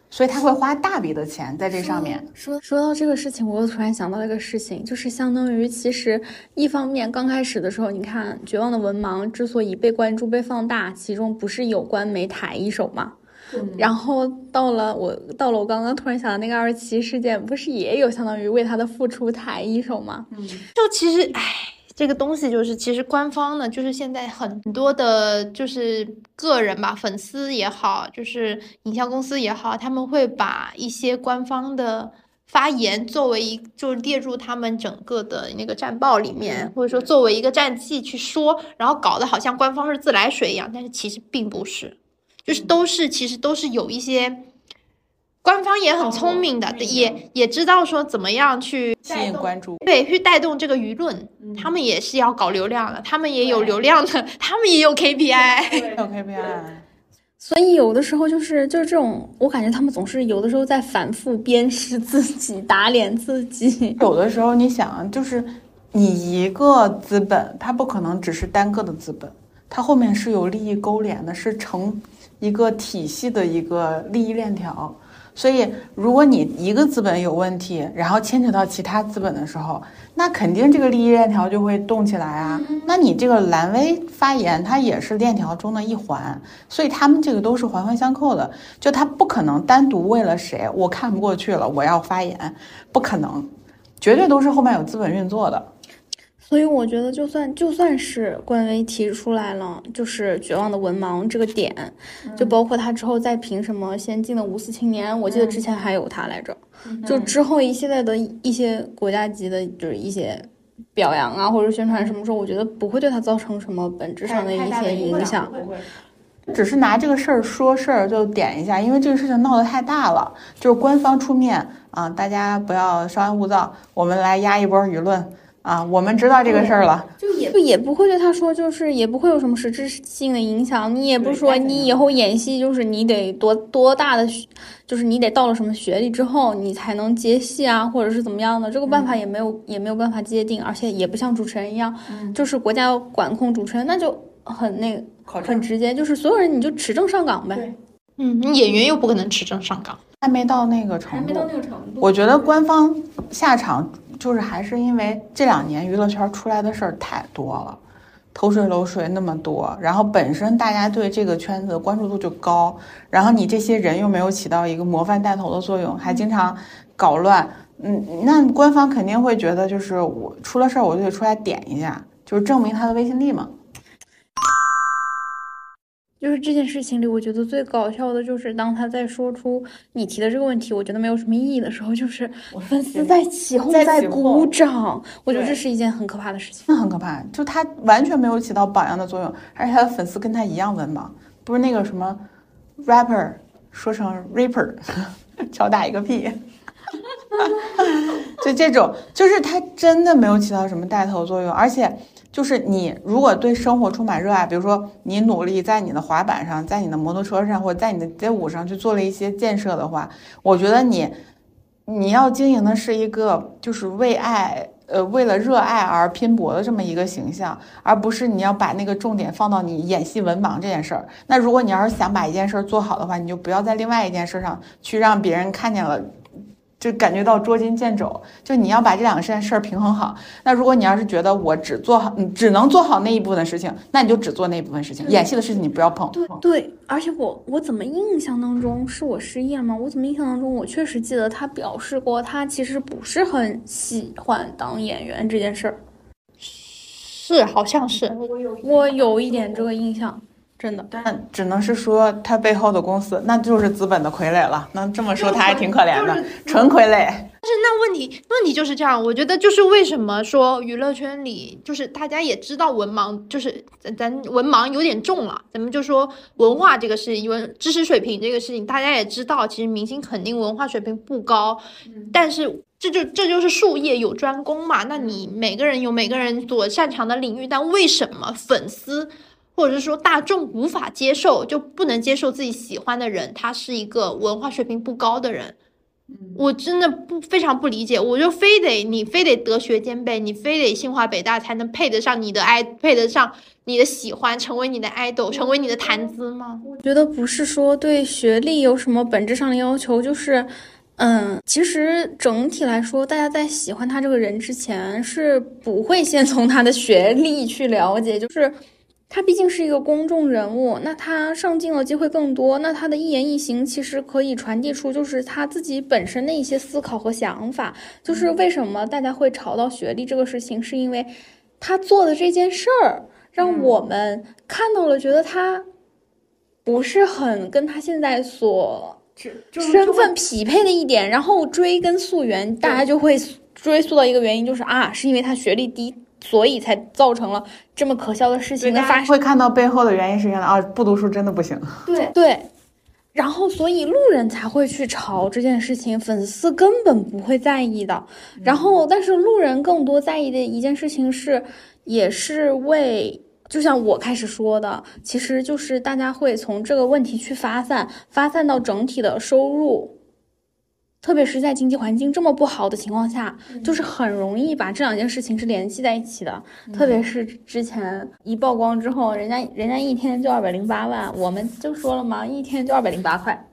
所以他会花大笔的钱在这上面。说说到这个事情，我又突然想到一个事情，就是相当于其实一方面刚开始的时候，你看《绝望的文盲》之所以被关注、被放大，其中不是有官媒抬一手吗？然后到了我到了我刚刚突然想到那个二七事件，不是也有相当于为他的付出抬一手吗？嗯，就其实唉。这个东西就是，其实官方呢，就是现在很多的，就是个人吧，粉丝也好，就是营销公司也好，他们会把一些官方的发言作为一，就是列入他们整个的那个战报里面，或者说作为一个战绩去说，然后搞得好像官方是自来水一样，但是其实并不是，就是都是其实都是有一些。官方也很聪明的，也也知道说怎么样去吸引关注。对，去带动这个舆论，他们也是要搞流量的，他们也有流量的，(laughs) 他们也有 KPI。有 KPI。所以有的时候就是就是这种，我感觉他们总是有的时候在反复鞭尸自己，打脸自己。(laughs) 有的时候你想，就是你一个资本，它不可能只是单个的资本，它后面是有利益勾连的，是成一个体系的一个利益链条。所以，如果你一个资本有问题，然后牵扯到其他资本的时候，那肯定这个利益链条就会动起来啊。那你这个蓝威发言，它也是链条中的一环，所以他们这个都是环环相扣的。就他不可能单独为了谁，我看不过去了，我要发言，不可能，绝对都是后面有资本运作的。所以我觉得，就算就算是官微提出来了，就是绝望的文盲这个点，就包括他之后再评什么先进的五四青年，我记得之前还有他来着，就之后一系列的一些国家级的，就是一些表扬啊或者宣传什么时候，我觉得不会对他造成什么本质上的一些影响。只是拿这个事儿说事儿就点一下，因为这个事情闹得太大了，就是官方出面啊，大家不要稍安勿躁，我们来压一波舆论。啊，我们知道这个事儿了，就也也不会对他说，就是也不会有什么实质性的影响。你也不说你以后演戏，就是你得多多大的，就是你得到了什么学历之后，你才能接戏啊，或者是怎么样的？这个办法也没有也没有办法界定，而且也不像主持人一样，就是国家要管控主持人，那就很那个很直接，就是所有人你就持证上岗呗。嗯，你演员又不可能持证上岗，还没到那个程度，还没到那个程度。我觉得官方下场。就是还是因为这两年娱乐圈出来的事儿太多了，偷税漏税那么多，然后本身大家对这个圈子关注度就高，然后你这些人又没有起到一个模范带头的作用，还经常搞乱，嗯，那官方肯定会觉得就是我出了事儿我就得出来点一下，就是证明他的威信力嘛。就是这件事情里，我觉得最搞笑的就是当他在说出你提的这个问题，我觉得没有什么意义的时候，就是粉丝在起哄，在鼓掌。我觉得这是一件很可怕的事情。那很可怕，就他完全没有起到榜样的作用，而且他的粉丝跟他一样文盲，不是那个什么 rapper 说成 rapper，敲打一个屁。(laughs) 就这种，就是他真的没有起到什么带头作用，而且。就是你如果对生活充满热爱，比如说你努力在你的滑板上，在你的摩托车上，或者在你的街舞上去做了一些建设的话，我觉得你你要经营的是一个就是为爱，呃，为了热爱而拼搏的这么一个形象，而不是你要把那个重点放到你演戏文盲这件事儿。那如果你要是想把一件事做好的话，你就不要在另外一件事上去让别人看见了。就感觉到捉襟见肘，就你要把这两个事事儿平衡好。那如果你要是觉得我只做好，你只能做好那一部分的事情，那你就只做那一部分事情。演戏的事情你不要碰。对对，而且我我怎么印象当中是我失忆了吗？我怎么印象当中我确实记得他表示过，他其实不是很喜欢当演员这件事儿。是，好像是，我有一点这个印象。真的，但只能是说他背后的公司，那就是资本的傀儡了。那这么说他还挺可怜的，纯傀儡。但是那问题问题就是这样，我觉得就是为什么说娱乐圈里就是大家也知道文盲，就是咱文盲有点重了。咱们就说文化这个事情，文知识水平这个事情，大家也知道，其实明星肯定文化水平不高。但是这就这就是术业有专攻嘛。那你每个人有每个人所擅长的领域，但为什么粉丝？或者是说大众无法接受，就不能接受自己喜欢的人，他是一个文化水平不高的人，我真的不非常不理解。我就非得你非得德学兼备，你非得清华北大才能配得上你的爱，配得上你的喜欢，成为你的 idol，成为你的谈资吗？我觉得不是说对学历有什么本质上的要求，就是，嗯，其实整体来说，大家在喜欢他这个人之前，是不会先从他的学历去了解，就是。他毕竟是一个公众人物，那他上镜的机会更多，那他的一言一行其实可以传递出就是他自己本身的一些思考和想法。就是为什么大家会吵到学历这个事情，是因为他做的这件事儿让我们看到了，觉得他不是很跟他现在所身份匹配的一点，然后追根溯源，大家就会追溯到一个原因，就是啊，是因为他学历低。所以才造成了这么可笑的事情的发生。会看到背后的原因是原来啊，不读书真的不行。对对，然后所以路人才会去吵这件事情，粉丝根本不会在意的。然后，但是路人更多在意的一件事情是，也是为。就像我开始说的，其实就是大家会从这个问题去发散，发散到整体的收入，特别是在经济环境这么不好的情况下，就是很容易把这两件事情是联系在一起的。特别是之前一曝光之后，人家人家一天就二百零八万，我们就说了嘛，一天就二百零八块。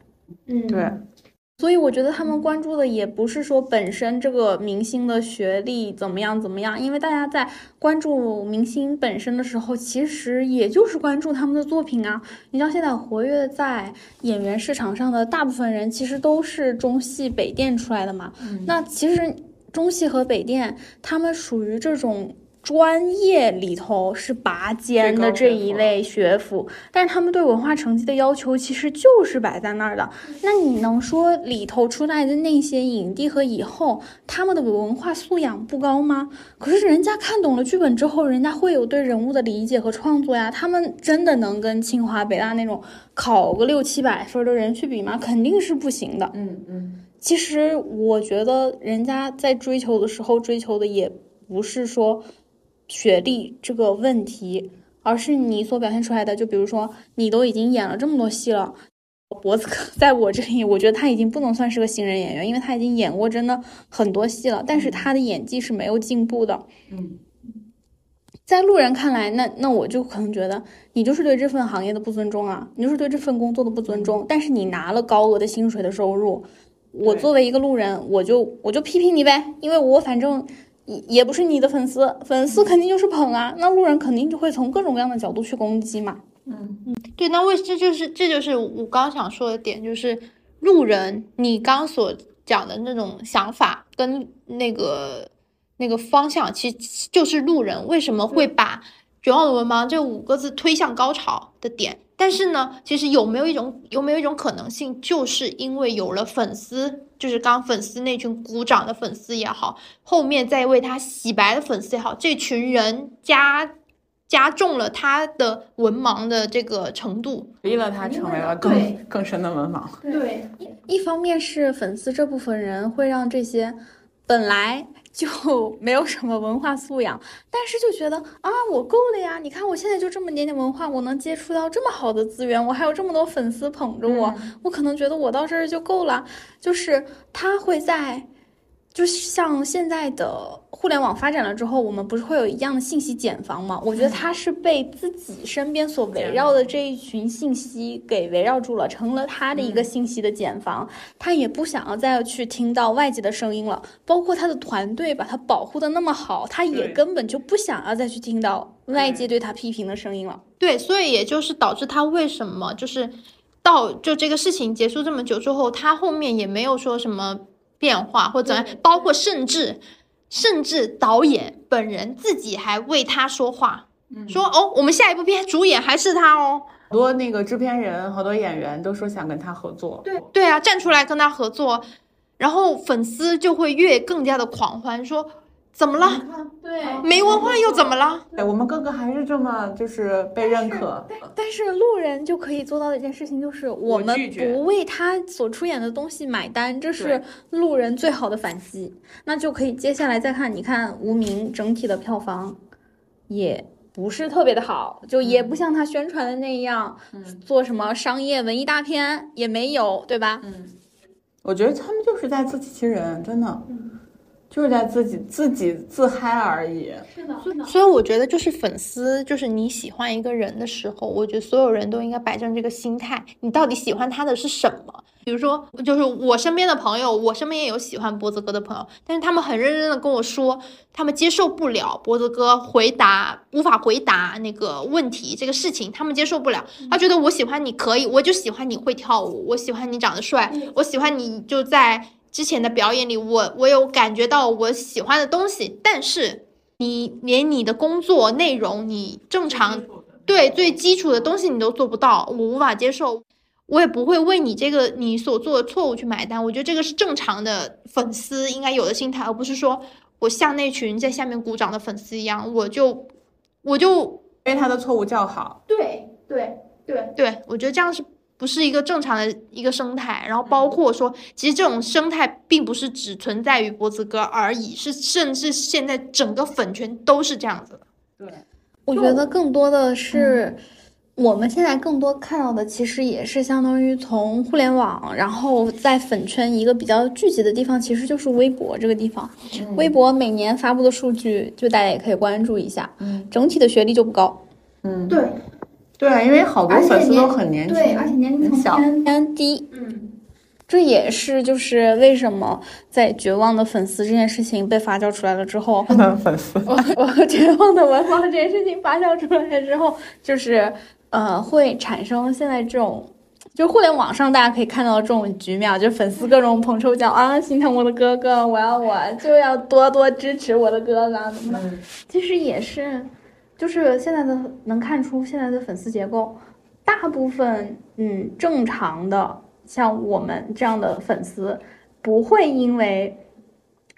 嗯，对。所以我觉得他们关注的也不是说本身这个明星的学历怎么样怎么样，因为大家在关注明星本身的时候，其实也就是关注他们的作品啊。你像现在活跃在演员市场上的大部分人，其实都是中戏、北电出来的嘛。那其实中戏和北电，他们属于这种。专业里头是拔尖的这一类学府，但是他们对文化成绩的要求其实就是摆在那儿的。那你能说里头出来的那些影帝和影后，他们的文化素养不高吗？可是人家看懂了剧本之后，人家会有对人物的理解和创作呀。他们真的能跟清华北大那种考个六七百分的人去比吗？肯定是不行的。嗯嗯，其实我觉得人家在追求的时候，追求的也不是说。学历这个问题，而是你所表现出来的。就比如说，你都已经演了这么多戏了，脖子 (laughs) 在我这里，我觉得他已经不能算是个新人演员，因为他已经演过真的很多戏了。但是他的演技是没有进步的。嗯，在路人看来，那那我就可能觉得你就是对这份行业的不尊重啊，你就是对这份工作的不尊重。但是你拿了高额的薪水的收入，我作为一个路人，我就我就批评你呗，因为我反正。也也不是你的粉丝，粉丝肯定就是捧啊，那路人肯定就会从各种各样的角度去攻击嘛。嗯嗯，对，那为这就是这就是我刚想说的点，就是路人你刚所讲的那种想法跟那个那个方向，其实就是路人为什么会把绝望的文盲这五个字推向高潮的点。但是呢，其实有没有一种有没有一种可能性，就是因为有了粉丝，就是刚粉丝那群鼓掌的粉丝也好，后面再为他洗白的粉丝也好，这群人加加重了他的文盲的这个程度，逼了他成为了更更深的文盲。对，一方面是粉丝这部分人会让这些本来。就 (laughs) 没有什么文化素养，但是就觉得啊，我够了呀！你看我现在就这么点点文化，我能接触到这么好的资源，我还有这么多粉丝捧着我，我可能觉得我到这儿就够了。就是他会在。就像现在的互联网发展了之后，我们不是会有一样的信息茧房吗？我觉得他是被自己身边所围绕的这一群信息给围绕住了，成了他的一个信息的茧房。他也不想要再去听到外界的声音了，包括他的团队把他保护的那么好，他也根本就不想要再去听到外界对他批评的声音了。对，所以也就是导致他为什么就是到就这个事情结束这么久之后，他后面也没有说什么。变化或者包括甚至甚至导演本人自己还为他说话，说哦，我们下一部片主演还是他哦。很多那个制片人、好多演员都说想跟他合作。对对啊，站出来跟他合作，然后粉丝就会越更加的狂欢，说。怎么了？对，没文化又怎么了？对，我们哥哥还是这么就是被认可。但是路人就可以做到的一件事情就是，我们不为他所出演的东西买单，这是路人最好的反击。那就可以接下来再看，你看《无名》整体的票房也不是特别的好，就也不像他宣传的那样，做什么商业文艺大片也没有，对吧？嗯，我觉得他们就是在自欺欺人，真的。就是在自己自己自嗨而已。是的，是的。所以我觉得，就是粉丝，就是你喜欢一个人的时候，我觉得所有人都应该摆正这个心态。你到底喜欢他的是什么？比如说，就是我身边的朋友，我身边也有喜欢波子哥的朋友，但是他们很认真的跟我说，他们接受不了波子哥回答无法回答那个问题这个事情，他们接受不了。他觉得我喜欢你可以，我就喜欢你会跳舞，我喜欢你长得帅，我喜欢你就在。之前的表演里，我我有感觉到我喜欢的东西，但是你连你的工作内容，你正常对最基础的东西你都做不到，我无法接受，我也不会为你这个你所做的错误去买单。我觉得这个是正常的粉丝应该有的心态，而不是说我像那群在下面鼓掌的粉丝一样，我就我就为他的错误叫好。对对对对，我觉得这样是不是一个正常的一个生态。然后包括说，其实这种生态并不是只存在于脖子哥而已，是甚至现在整个粉圈都是这样子的。对，我觉得更多的是。我们现在更多看到的，其实也是相当于从互联网，然后在粉圈一个比较聚集的地方，其实就是微博这个地方。微博每年发布的数据，就大家也可以关注一下。嗯，整体的学历就不高。嗯，对，对，因为好多粉丝都很年轻，对，而且年龄层小偏低。嗯，这也是就是为什么在绝望的粉丝这件事情被发酵出来了之后，(laughs) 粉丝，(laughs) 我我绝望的文盲这件事情发酵出来之后，就是。呃，会产生现在这种，就互联网上大家可以看到这种局面，就粉丝各种捧臭脚啊，心疼我的哥哥，我要我就要多多支持我的哥哥，怎么的？其实也是，就是现在的能看出现在的粉丝结构，大部分嗯正常的像我们这样的粉丝，不会因为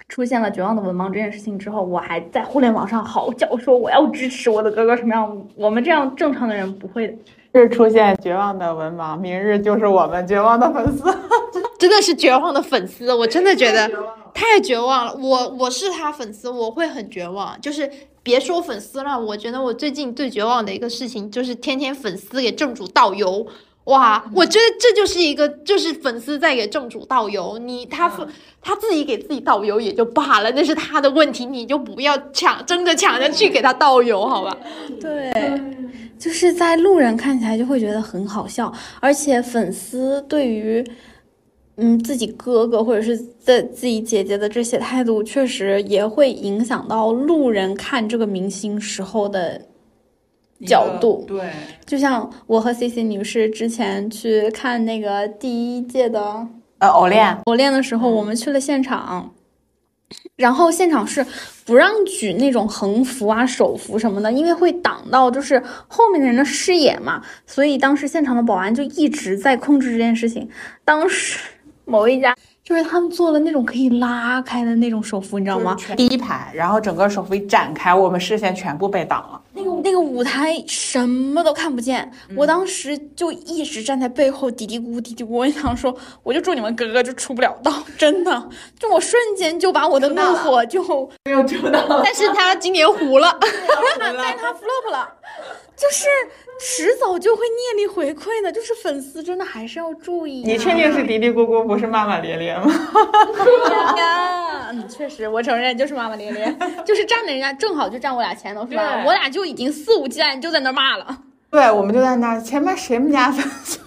出现了绝望的文盲这件事情之后，我还在互联网上嚎叫说我要支持我的哥哥什么样？我们这样正常的人不会的。日出现绝望的文盲，明日就是我们绝望的粉丝。(laughs) 真的是绝望的粉丝，我真的觉得太绝望了。我我是他粉丝，我会很绝望。就是别说粉丝了，我觉得我最近最绝望的一个事情就是天天粉丝给正主倒油。哇，我觉得这就是一个，就是粉丝在给正主倒油。你他他自己给自己倒油也就罢了，那是他的问题，你就不要抢，争着抢着去给他倒油，好吧？对，就是在路人看起来就会觉得很好笑，而且粉丝对于嗯自己哥哥或者是在自己姐姐的这些态度，确实也会影响到路人看这个明星时候的。角度对，就像我和 C C 女士之前去看那个第一届的呃偶练偶练的时候，我们去了现场，然后现场是不让举那种横幅啊、手幅什么的，因为会挡到就是后面的人的视野嘛，所以当时现场的保安就一直在控制这件事情。当时某一家。就是他们做了那种可以拉开的那种手幅，你知道吗？第一排，然后整个手幅一展开，我们视线全部被挡了。那个那个舞台什么都看不见，我当时就一直站在背后嘀嘀咕咕嘀嘀咕，我想说，我就祝你们哥哥就出不了道，(laughs) 真的，就我瞬间就把我的怒火就没有救到，(laughs) 但是他今年糊了，(laughs) 但是他 flop 了，就是。迟早就会念力回馈的，就是粉丝真的还是要注意。你确定是嘀嘀咕咕，不是骂骂咧咧吗？呀，(laughs) 嗯，确实，我承认就是骂骂咧咧，(laughs) 就是站在人家正好就站我俩前头是吧？我俩就已经肆无忌惮就在那骂了。对，我们就在那前面谁们家粉丝。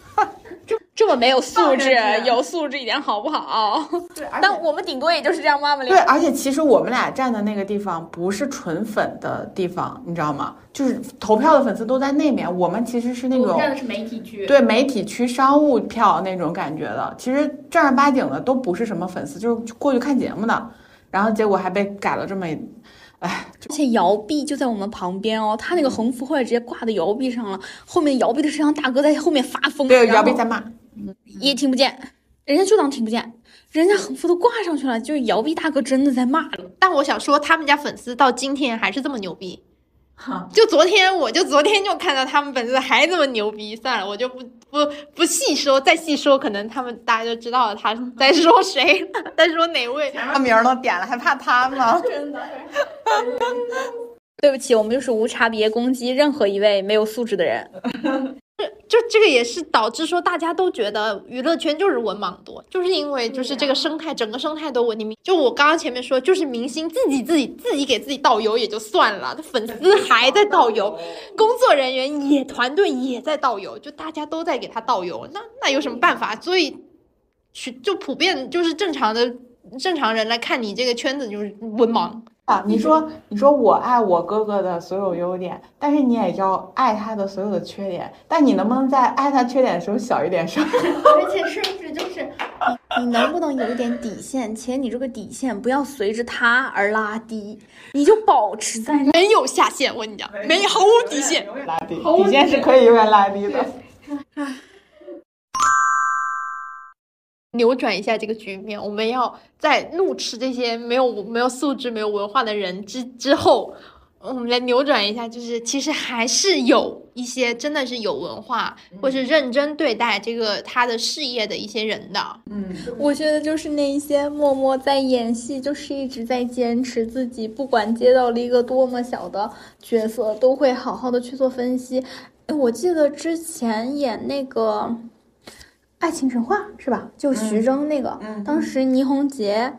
这这么没有素质，有素质一点好不好？对，但我们顶多也就是这样骂骂咧。对，而且其实我们俩站的那个地方不是纯粉的地方，你知道吗？就是投票的粉丝都在那边，我们其实是那种站的是媒体区，对媒体区商务票那种感觉的。其实正儿八经的都不是什么粉丝，就是过去看节目的。然后结果还被改了这么，哎，而且摇臂就在我们旁边哦，他那个横幅后来直接挂在摇臂上了，后面摇臂的摄像大哥在后面发疯，对，摇臂在骂。也听不见，人家就当听不见，人家横幅都挂上去了，就是摇臂大哥真的在骂了。但我想说，他们家粉丝到今天还是这么牛逼，就昨天我就昨天就看到他们粉丝还这么牛逼，算了，我就不不不细说，再细说可能他们大家就知道了他在说谁，在说哪位，他名都点了，还怕他吗？(laughs) 真的。对不起，我们就是无差别攻击任何一位没有素质的人。就这个也是导致说大家都觉得娱乐圈就是文盲多，就是因为就是这个生态，整个生态都文明。就我刚刚前面说，就是明星自己自己自己给自己导游也就算了，他粉丝还在导游，工作人员也团队也在导游，就大家都在给他导游，那那有什么办法？所以，去就普遍就是正常的正常人来看你这个圈子就是文盲。啊，你说，你说我爱我哥哥的所有优点，但是你也要爱他的所有的缺点。但你能不能在爱他缺点的时候小一点声？(laughs) 而且甚至就是你，你能不能有一点底线？且你这个底线不要随着他而拉低，你就保持在没有下限。我跟你讲，没毫无底线，拉低，底线是可以永远拉低的。扭转一下这个局面，我们要在怒斥这些没有没有素质、没有文化的人之之后，我们来扭转一下，就是其实还是有一些真的是有文化，或是认真对待这个他的事业的一些人的。嗯，我觉得就是那一些默默在演戏，就是一直在坚持自己，不管接到了一个多么小的角色，都会好好的去做分析。哎，我记得之前演那个。爱情神话是吧？就徐峥那个，当时倪虹洁，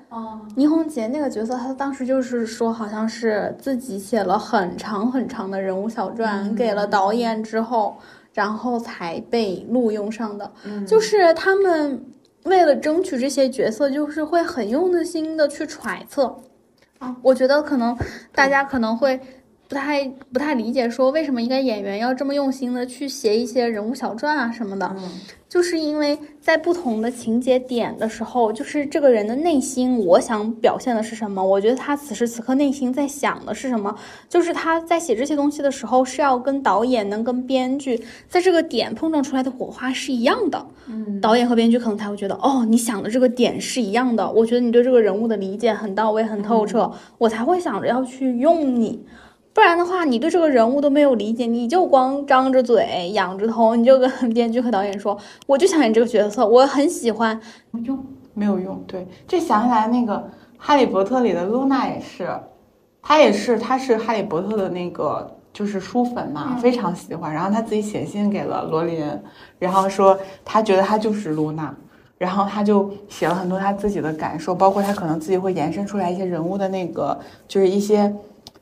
倪虹洁那个角色，他当时就是说，好像是自己写了很长很长的人物小传给了导演之后，然后才被录用上的。就是他们为了争取这些角色，就是会很用的心的去揣测。啊，我觉得可能大家可能会。不太不太理解，说为什么一个演员要这么用心的去写一些人物小传啊什么的，就是因为在不同的情节点的时候，就是这个人的内心，我想表现的是什么？我觉得他此时此刻内心在想的是什么？就是他在写这些东西的时候，是要跟导演能跟编剧在这个点碰撞出来的火花是一样的。嗯，导演和编剧可能才会觉得，哦，你想的这个点是一样的。我觉得你对这个人物的理解很到位、很透彻，我才会想着要去用你。不然的话，你对这个人物都没有理解，你就光张着嘴、仰着头，你就跟编剧和导演说：“我就想演这个角色，我很喜欢。”用没有用。对，这想起来那个《哈利波特》里的露娜也是，她也是，她是《哈利波特》的那个就是书粉嘛，非常喜欢。然后她自己写信给了罗琳，然后说她觉得她就是露娜，然后她就写了很多她自己的感受，包括她可能自己会延伸出来一些人物的那个，就是一些。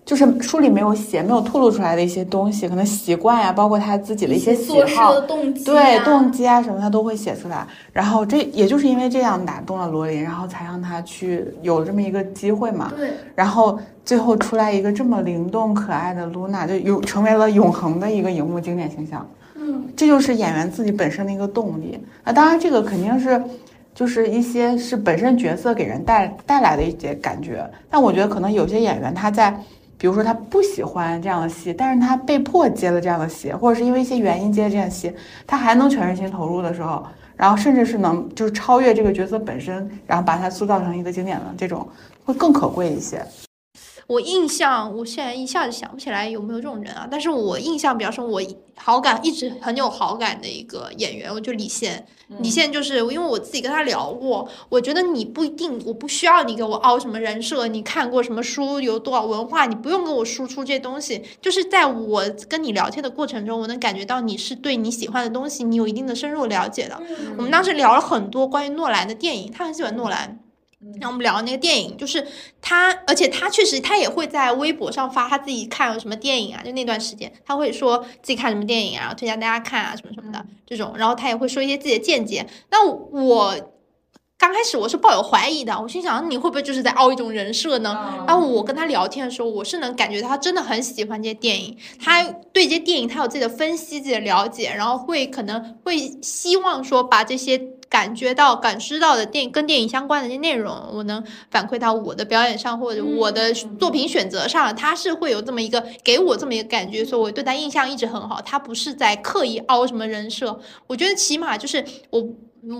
就是书里没有写、没有透露出来的一些东西，可能习惯呀，包括他自己的一些喜好、动机，对动机啊什么，他都会写出来。然后这也就是因为这样打动了罗琳，然后才让他去有这么一个机会嘛。对。然后最后出来一个这么灵动可爱的露娜，就有成为了永恒的一个荧幕经典形象。嗯，这就是演员自己本身的一个动力。那当然，这个肯定是就是一些是本身角色给人带带来的一些感觉。但我觉得可能有些演员他在。比如说他不喜欢这样的戏，但是他被迫接了这样的戏，或者是因为一些原因接了这样的戏，他还能全身心投入的时候，然后甚至是能就是超越这个角色本身，然后把它塑造成一个经典的这种，会更可贵一些。我印象，我现在一下子想不起来有没有这种人啊。但是我印象比较深，我好感一直很有好感的一个演员，我就李现。李现就是因为我自己跟他聊过，我觉得你不一定，我不需要你给我凹什么人设，你看过什么书，有多少文化，你不用跟我输出这些东西。就是在我跟你聊天的过程中，我能感觉到你是对你喜欢的东西，你有一定的深入了解的。我们当时聊了很多关于诺兰的电影，他很喜欢诺兰。然后我们聊那个电影，就是他，而且他确实他也会在微博上发他自己看了什么电影啊，就那段时间他会说自己看什么电影啊，推荐大家看啊什么什么的这种，然后他也会说一些自己的见解。那我刚开始我是抱有怀疑的，我心想你会不会就是在凹一种人设呢？然后我跟他聊天的时候，我是能感觉他真的很喜欢这些电影，他对这些电影他有自己的分析、自己的了解，然后会可能会希望说把这些。感觉到、感知到的电影跟电影相关的一些内容，我能反馈到我的表演上或者我的作品选择上，他是会有这么一个给我这么一个感觉，所以我对他印象一直很好。他不是在刻意凹什么人设，我觉得起码就是我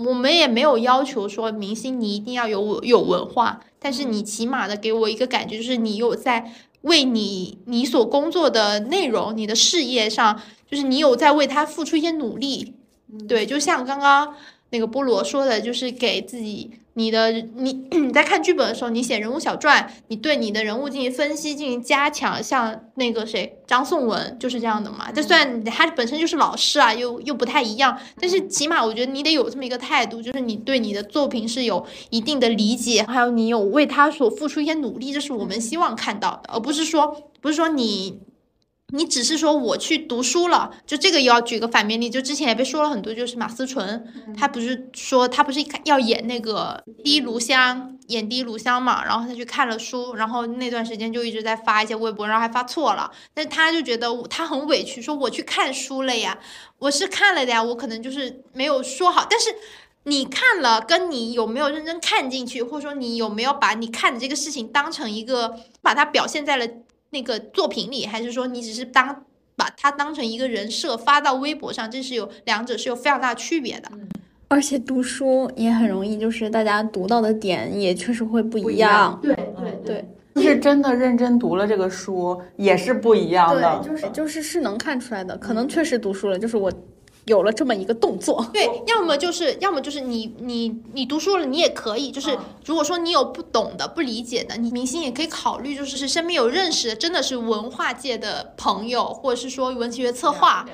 我们也没有要求说明星你一定要有有文化，但是你起码的给我一个感觉，就是你有在为你你所工作的内容、你的事业上，就是你有在为他付出一些努力。对，就像刚刚。那个菠萝说的就是给自己，你的你你在看剧本的时候，你写人物小传，你对你的人物进行分析，进行加强。像那个谁张颂文就是这样的嘛。但虽然他本身就是老师啊，又又不太一样，但是起码我觉得你得有这么一个态度，就是你对你的作品是有一定的理解，还有你有为他所付出一些努力，这是我们希望看到的，而不是说不是说你。你只是说我去读书了，就这个要举个反面例，就之前也被说了很多，就是马思纯，他不是说他不是要演那个第一炉香，演第一炉香嘛，然后他去看了书，然后那段时间就一直在发一些微博，然后还发错了，但是他就觉得他很委屈，说我去看书了呀，我是看了的呀，我可能就是没有说好，但是你看了，跟你有没有认真看进去，或者说你有没有把你看的这个事情当成一个，把它表现在了。那个作品里，还是说你只是当把它当成一个人设发到微博上，这是有两者是有非常大区别的。而且读书也很容易，就是大家读到的点也确实会不一样。对对对，就是真的认真读了这个书，也是不一样的。对，就是就是是能看出来的，可能确实读书了，就是我有了这么一个动作。对，要么就是要么就是你你你读书了，你也可以，就是如果说你有不懂的、不理解的，你明星也可以考虑，就是是身边有认识的，真的是文化界的朋友，或者是说文学策划。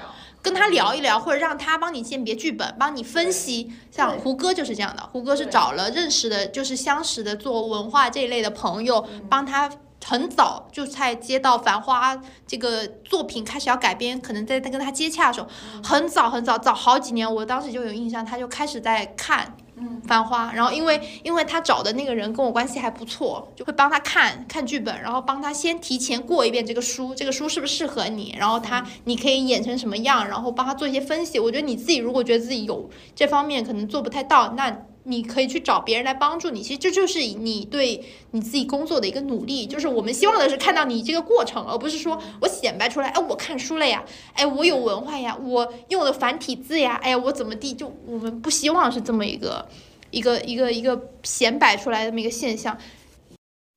跟他聊一聊，或者让他帮你鉴别剧本，帮你分析。像胡歌就是这样的，胡歌是找了认识的，就是相识的做文化这一类的朋友，帮他很早就在接到《繁花》这个作品开始要改编，可能在在跟他接洽的时候，很早很早，早好几年，我当时就有印象，他就开始在看。繁花，然后因为因为他找的那个人跟我关系还不错，就会帮他看看剧本，然后帮他先提前过一遍这个书，这个书是不是适合你，然后他你可以演成什么样，然后帮他做一些分析。我觉得你自己如果觉得自己有这方面可能做不太到，那你可以去找别人来帮助你。其实这就是你对你自己工作的一个努力，就是我们希望的是看到你这个过程，而不是说我显摆出来，哎，我看书了呀，哎，我有文化呀，我用的繁体字呀，哎呀，我怎么地，就我们不希望是这么一个。一个一个一个显摆出来的这么一个现象，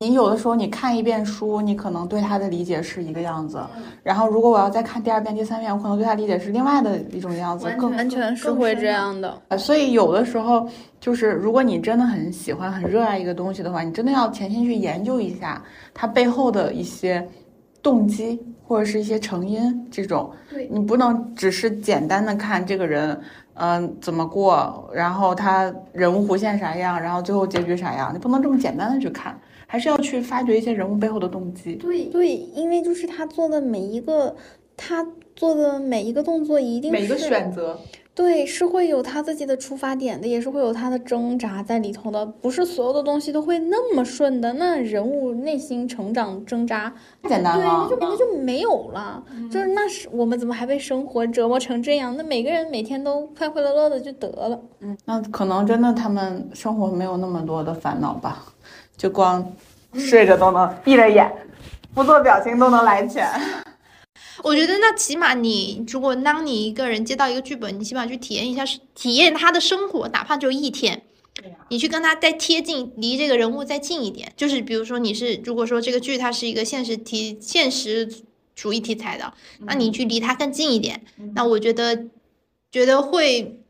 你有的时候你看一遍书，你可能对它的理解是一个样子，然后如果我要再看第二遍、第三遍，我可能对它理解是另外的一种样子，更完全是会这样的。所以有的时候就是，如果你真的很喜欢、很热爱一个东西的话，你真的要潜心去研究一下它背后的一些动机或者是一些成因，这种，你不能只是简单的看这个人。嗯，怎么过？然后他人物弧线啥样？然后最后结局啥样？你不能这么简单的去看，还是要去发掘一些人物背后的动机。对对，因为就是他做的每一个，他做的每一个动作一定每一个选择。对，是会有他自己的出发点的，也是会有他的挣扎在里头的，不是所有的东西都会那么顺的。那人物内心成长挣扎，简单了，对，就那就没有了。就是那是我们怎么还被生活折磨成这样？那每个人每天都快快乐乐的就得了。嗯，那可能真的他们生活没有那么多的烦恼吧，就光睡着都能闭着眼，不做表情都能来钱。(laughs) 我觉得那起码你如果当你一个人接到一个剧本，你起码去体验一下，体验他的生活，哪怕就一天，你去跟他再贴近，离这个人物再近一点。就是比如说你是如果说这个剧它是一个现实题、现实主义题材的，那你去离他更近一点。那我觉得觉得会，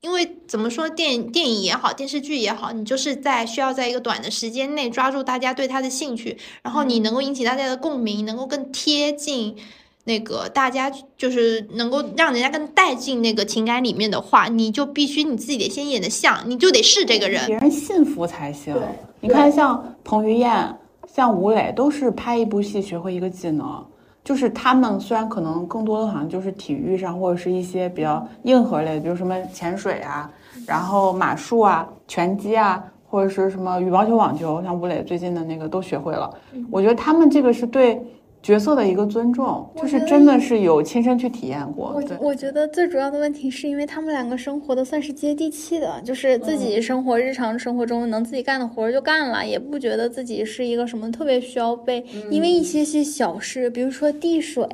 因为怎么说，电电影也好，电视剧也好，你就是在需要在一个短的时间内抓住大家对他的兴趣，然后你能够引起大家的共鸣，能够更贴近。那个大家就是能够让人家更带进那个情感里面的话，你就必须你自己得先演的像，你就得是这个人，别人信服才行。你看像彭于晏、像吴磊，都是拍一部戏学会一个技能，就是他们虽然可能更多的好像就是体育上或者是一些比较硬核类，比如什么潜水啊，然后马术啊、拳击啊，或者是什么羽毛球、网球，像吴磊最近的那个都学会了。我觉得他们这个是对。角色的一个尊重，就是真的是有亲身去体验过。我我觉得最主要的问题是因为他们两个生活的算是接地气的，就是自己生活日常生活中能自己干的活就干了，也不觉得自己是一个什么特别需要被因为一些些小事，比如说递水，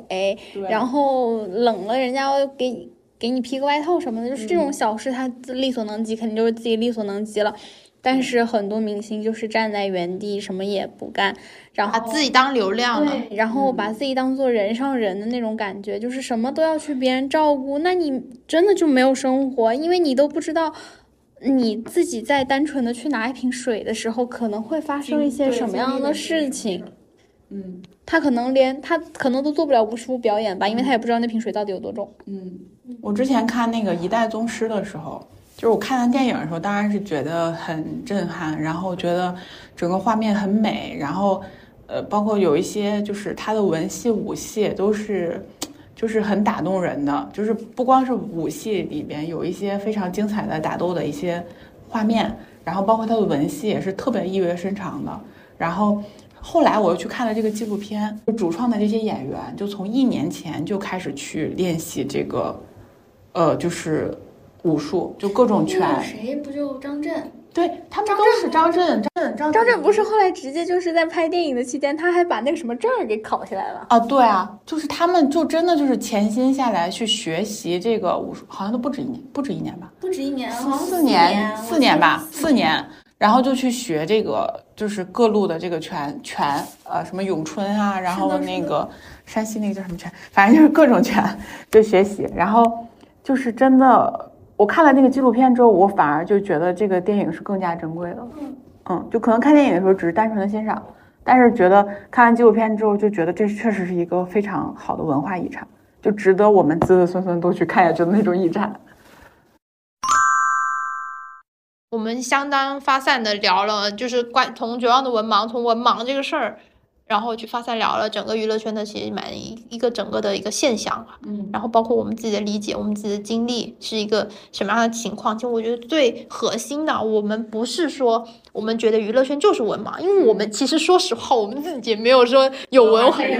然后冷了人家要给给你披个外套什么的，就是这种小事他力所能及，肯定就是自己力所能及了。但是很多明星就是站在原地什么也不干，然后把自己当流量了，然后把自己当做人上人的那种感觉，就是什么都要去别人照顾，那你真的就没有生活，因为你都不知道你自己在单纯的去拿一瓶水的时候，可能会发生一些什么样的事情。嗯，他可能连他可能都做不了无实物表演吧，因为他也不知道那瓶水到底有多重。嗯，我之前看那个《一代宗师》的时候。就是我看完电影的时候，当然是觉得很震撼，然后觉得整个画面很美，然后，呃，包括有一些就是他的文戏、武戏都是，就是很打动人的。就是不光是武戏里边有一些非常精彩的打斗的一些画面，然后包括他的文戏也是特别意味深长的。然后后来我又去看了这个纪录片，主创的这些演员就从一年前就开始去练习这个，呃，就是。武术就各种拳，谁不就张震？对他们都是张震，张震，张张震不是后来直接就是在拍电影的期间，他还把那个什么证儿给考下来了啊？对啊，就是他们就真的就是潜心下来去学习这个武术，好像都不止一年，不止一年吧？不止一年，四四年，四年吧，四年。然后就去学这个，就是各路的这个拳拳，呃，什么咏春啊，然后那个山西那个叫什么拳，反正就是各种拳就学习。然后就是真的，我看了那个纪录片之后，我反而就觉得这个电影是更加珍贵的。嗯，就可能看电影的时候只是单纯的欣赏，但是觉得看完纪录片之后，就觉得这确实是一个非常好的文化遗产，就值得我们子子孙孙都去看下去的那种遗产。我们相当发散的聊了，就是关从绝望的文盲，从文盲这个事儿，然后去发散聊了整个娱乐圈的其实蛮一一个整个的一个现象嗯然后包括我们自己的理解，我们自己的经历是一个什么样的情况。其实我觉得最核心的，我们不是说我们觉得娱乐圈就是文盲，因为我们其实说实话，我们自己也没有说有 (laughs) 文化，(laughs) 对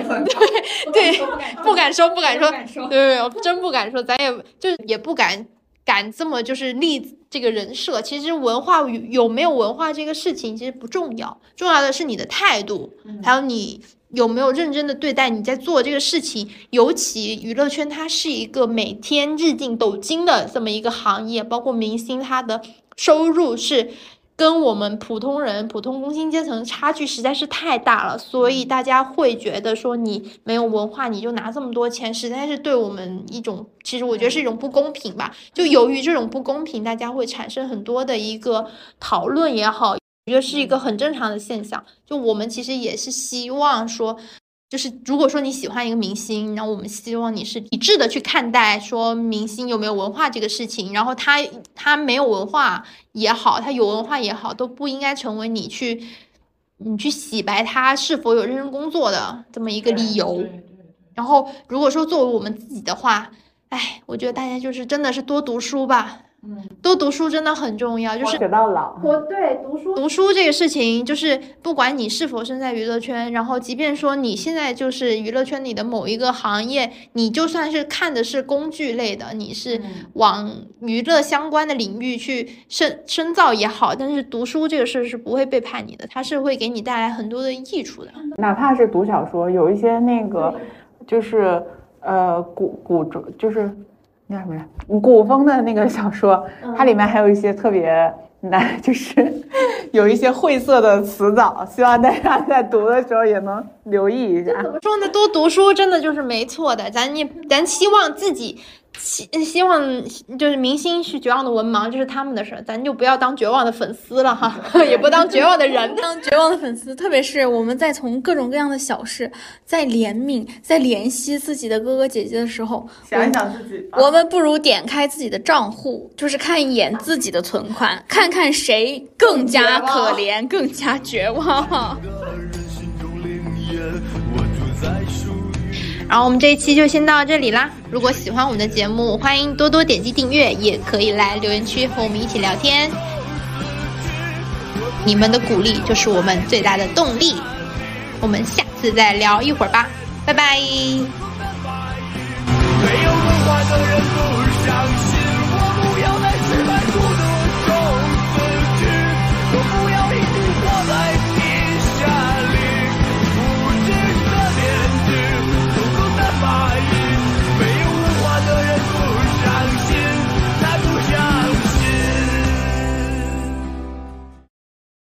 对，不敢说，不敢说，对对，真不敢说，咱也就是也不敢敢这么就是立这个人设。其实文化与有没有文化这个事情其实不重要，重要的是你的态度，还有你有没有认真的对待你在做这个事情。尤其娱乐圈它是一个每天日进斗金的这么一个行业，包括明星他的收入是。跟我们普通人、普通工薪阶层差距实在是太大了，所以大家会觉得说你没有文化，你就拿这么多钱，实在是对我们一种，其实我觉得是一种不公平吧。就由于这种不公平，大家会产生很多的一个讨论也好，我觉得是一个很正常的现象。就我们其实也是希望说。就是如果说你喜欢一个明星，然后我们希望你是理智的去看待说明星有没有文化这个事情，然后他他没有文化也好，他有文化也好，都不应该成为你去你去洗白他是否有认真工作的这么一个理由。然后如果说作为我们自己的话，哎，我觉得大家就是真的是多读书吧。嗯，多读书真的很重要，就是学到老。我对读书读书这个事情，就是不管你是否身在娱乐圈，然后即便说你现在就是娱乐圈里的某一个行业，你就算是看的是工具类的，你是往娱乐相关的领域去深深造也好，但是读书这个事是不会背叛你的，它是会给你带来很多的益处的。哪怕是读小说，有一些那个就是呃古古就是。那什么呀？古风的那个小说，它里面还有一些特别难，就是 (laughs) 有一些晦涩的词藻，希望大家在读的时候也能留意一下。怎么说呢？多读书真的就是没错的。咱你咱希望自己希希望就是明星是绝望的文盲，这是他们的事儿，咱就不要当绝望的粉丝了哈，也不当绝望的人，当绝望的粉丝。特别是我们在从各种各样的小事在怜悯、在怜惜自己的哥哥姐姐的时候，想一想自己，我们不如点开自己的账户，就是看一眼自己的存款，看看谁更加可怜、更加绝望。然后我们这一期就先到这里啦。如果喜欢我们的节目，欢迎多多点击订阅，也可以来留言区和我们一起聊天。你们的鼓励就是我们最大的动力。我们下次再聊一会儿吧，拜拜。没有文化的人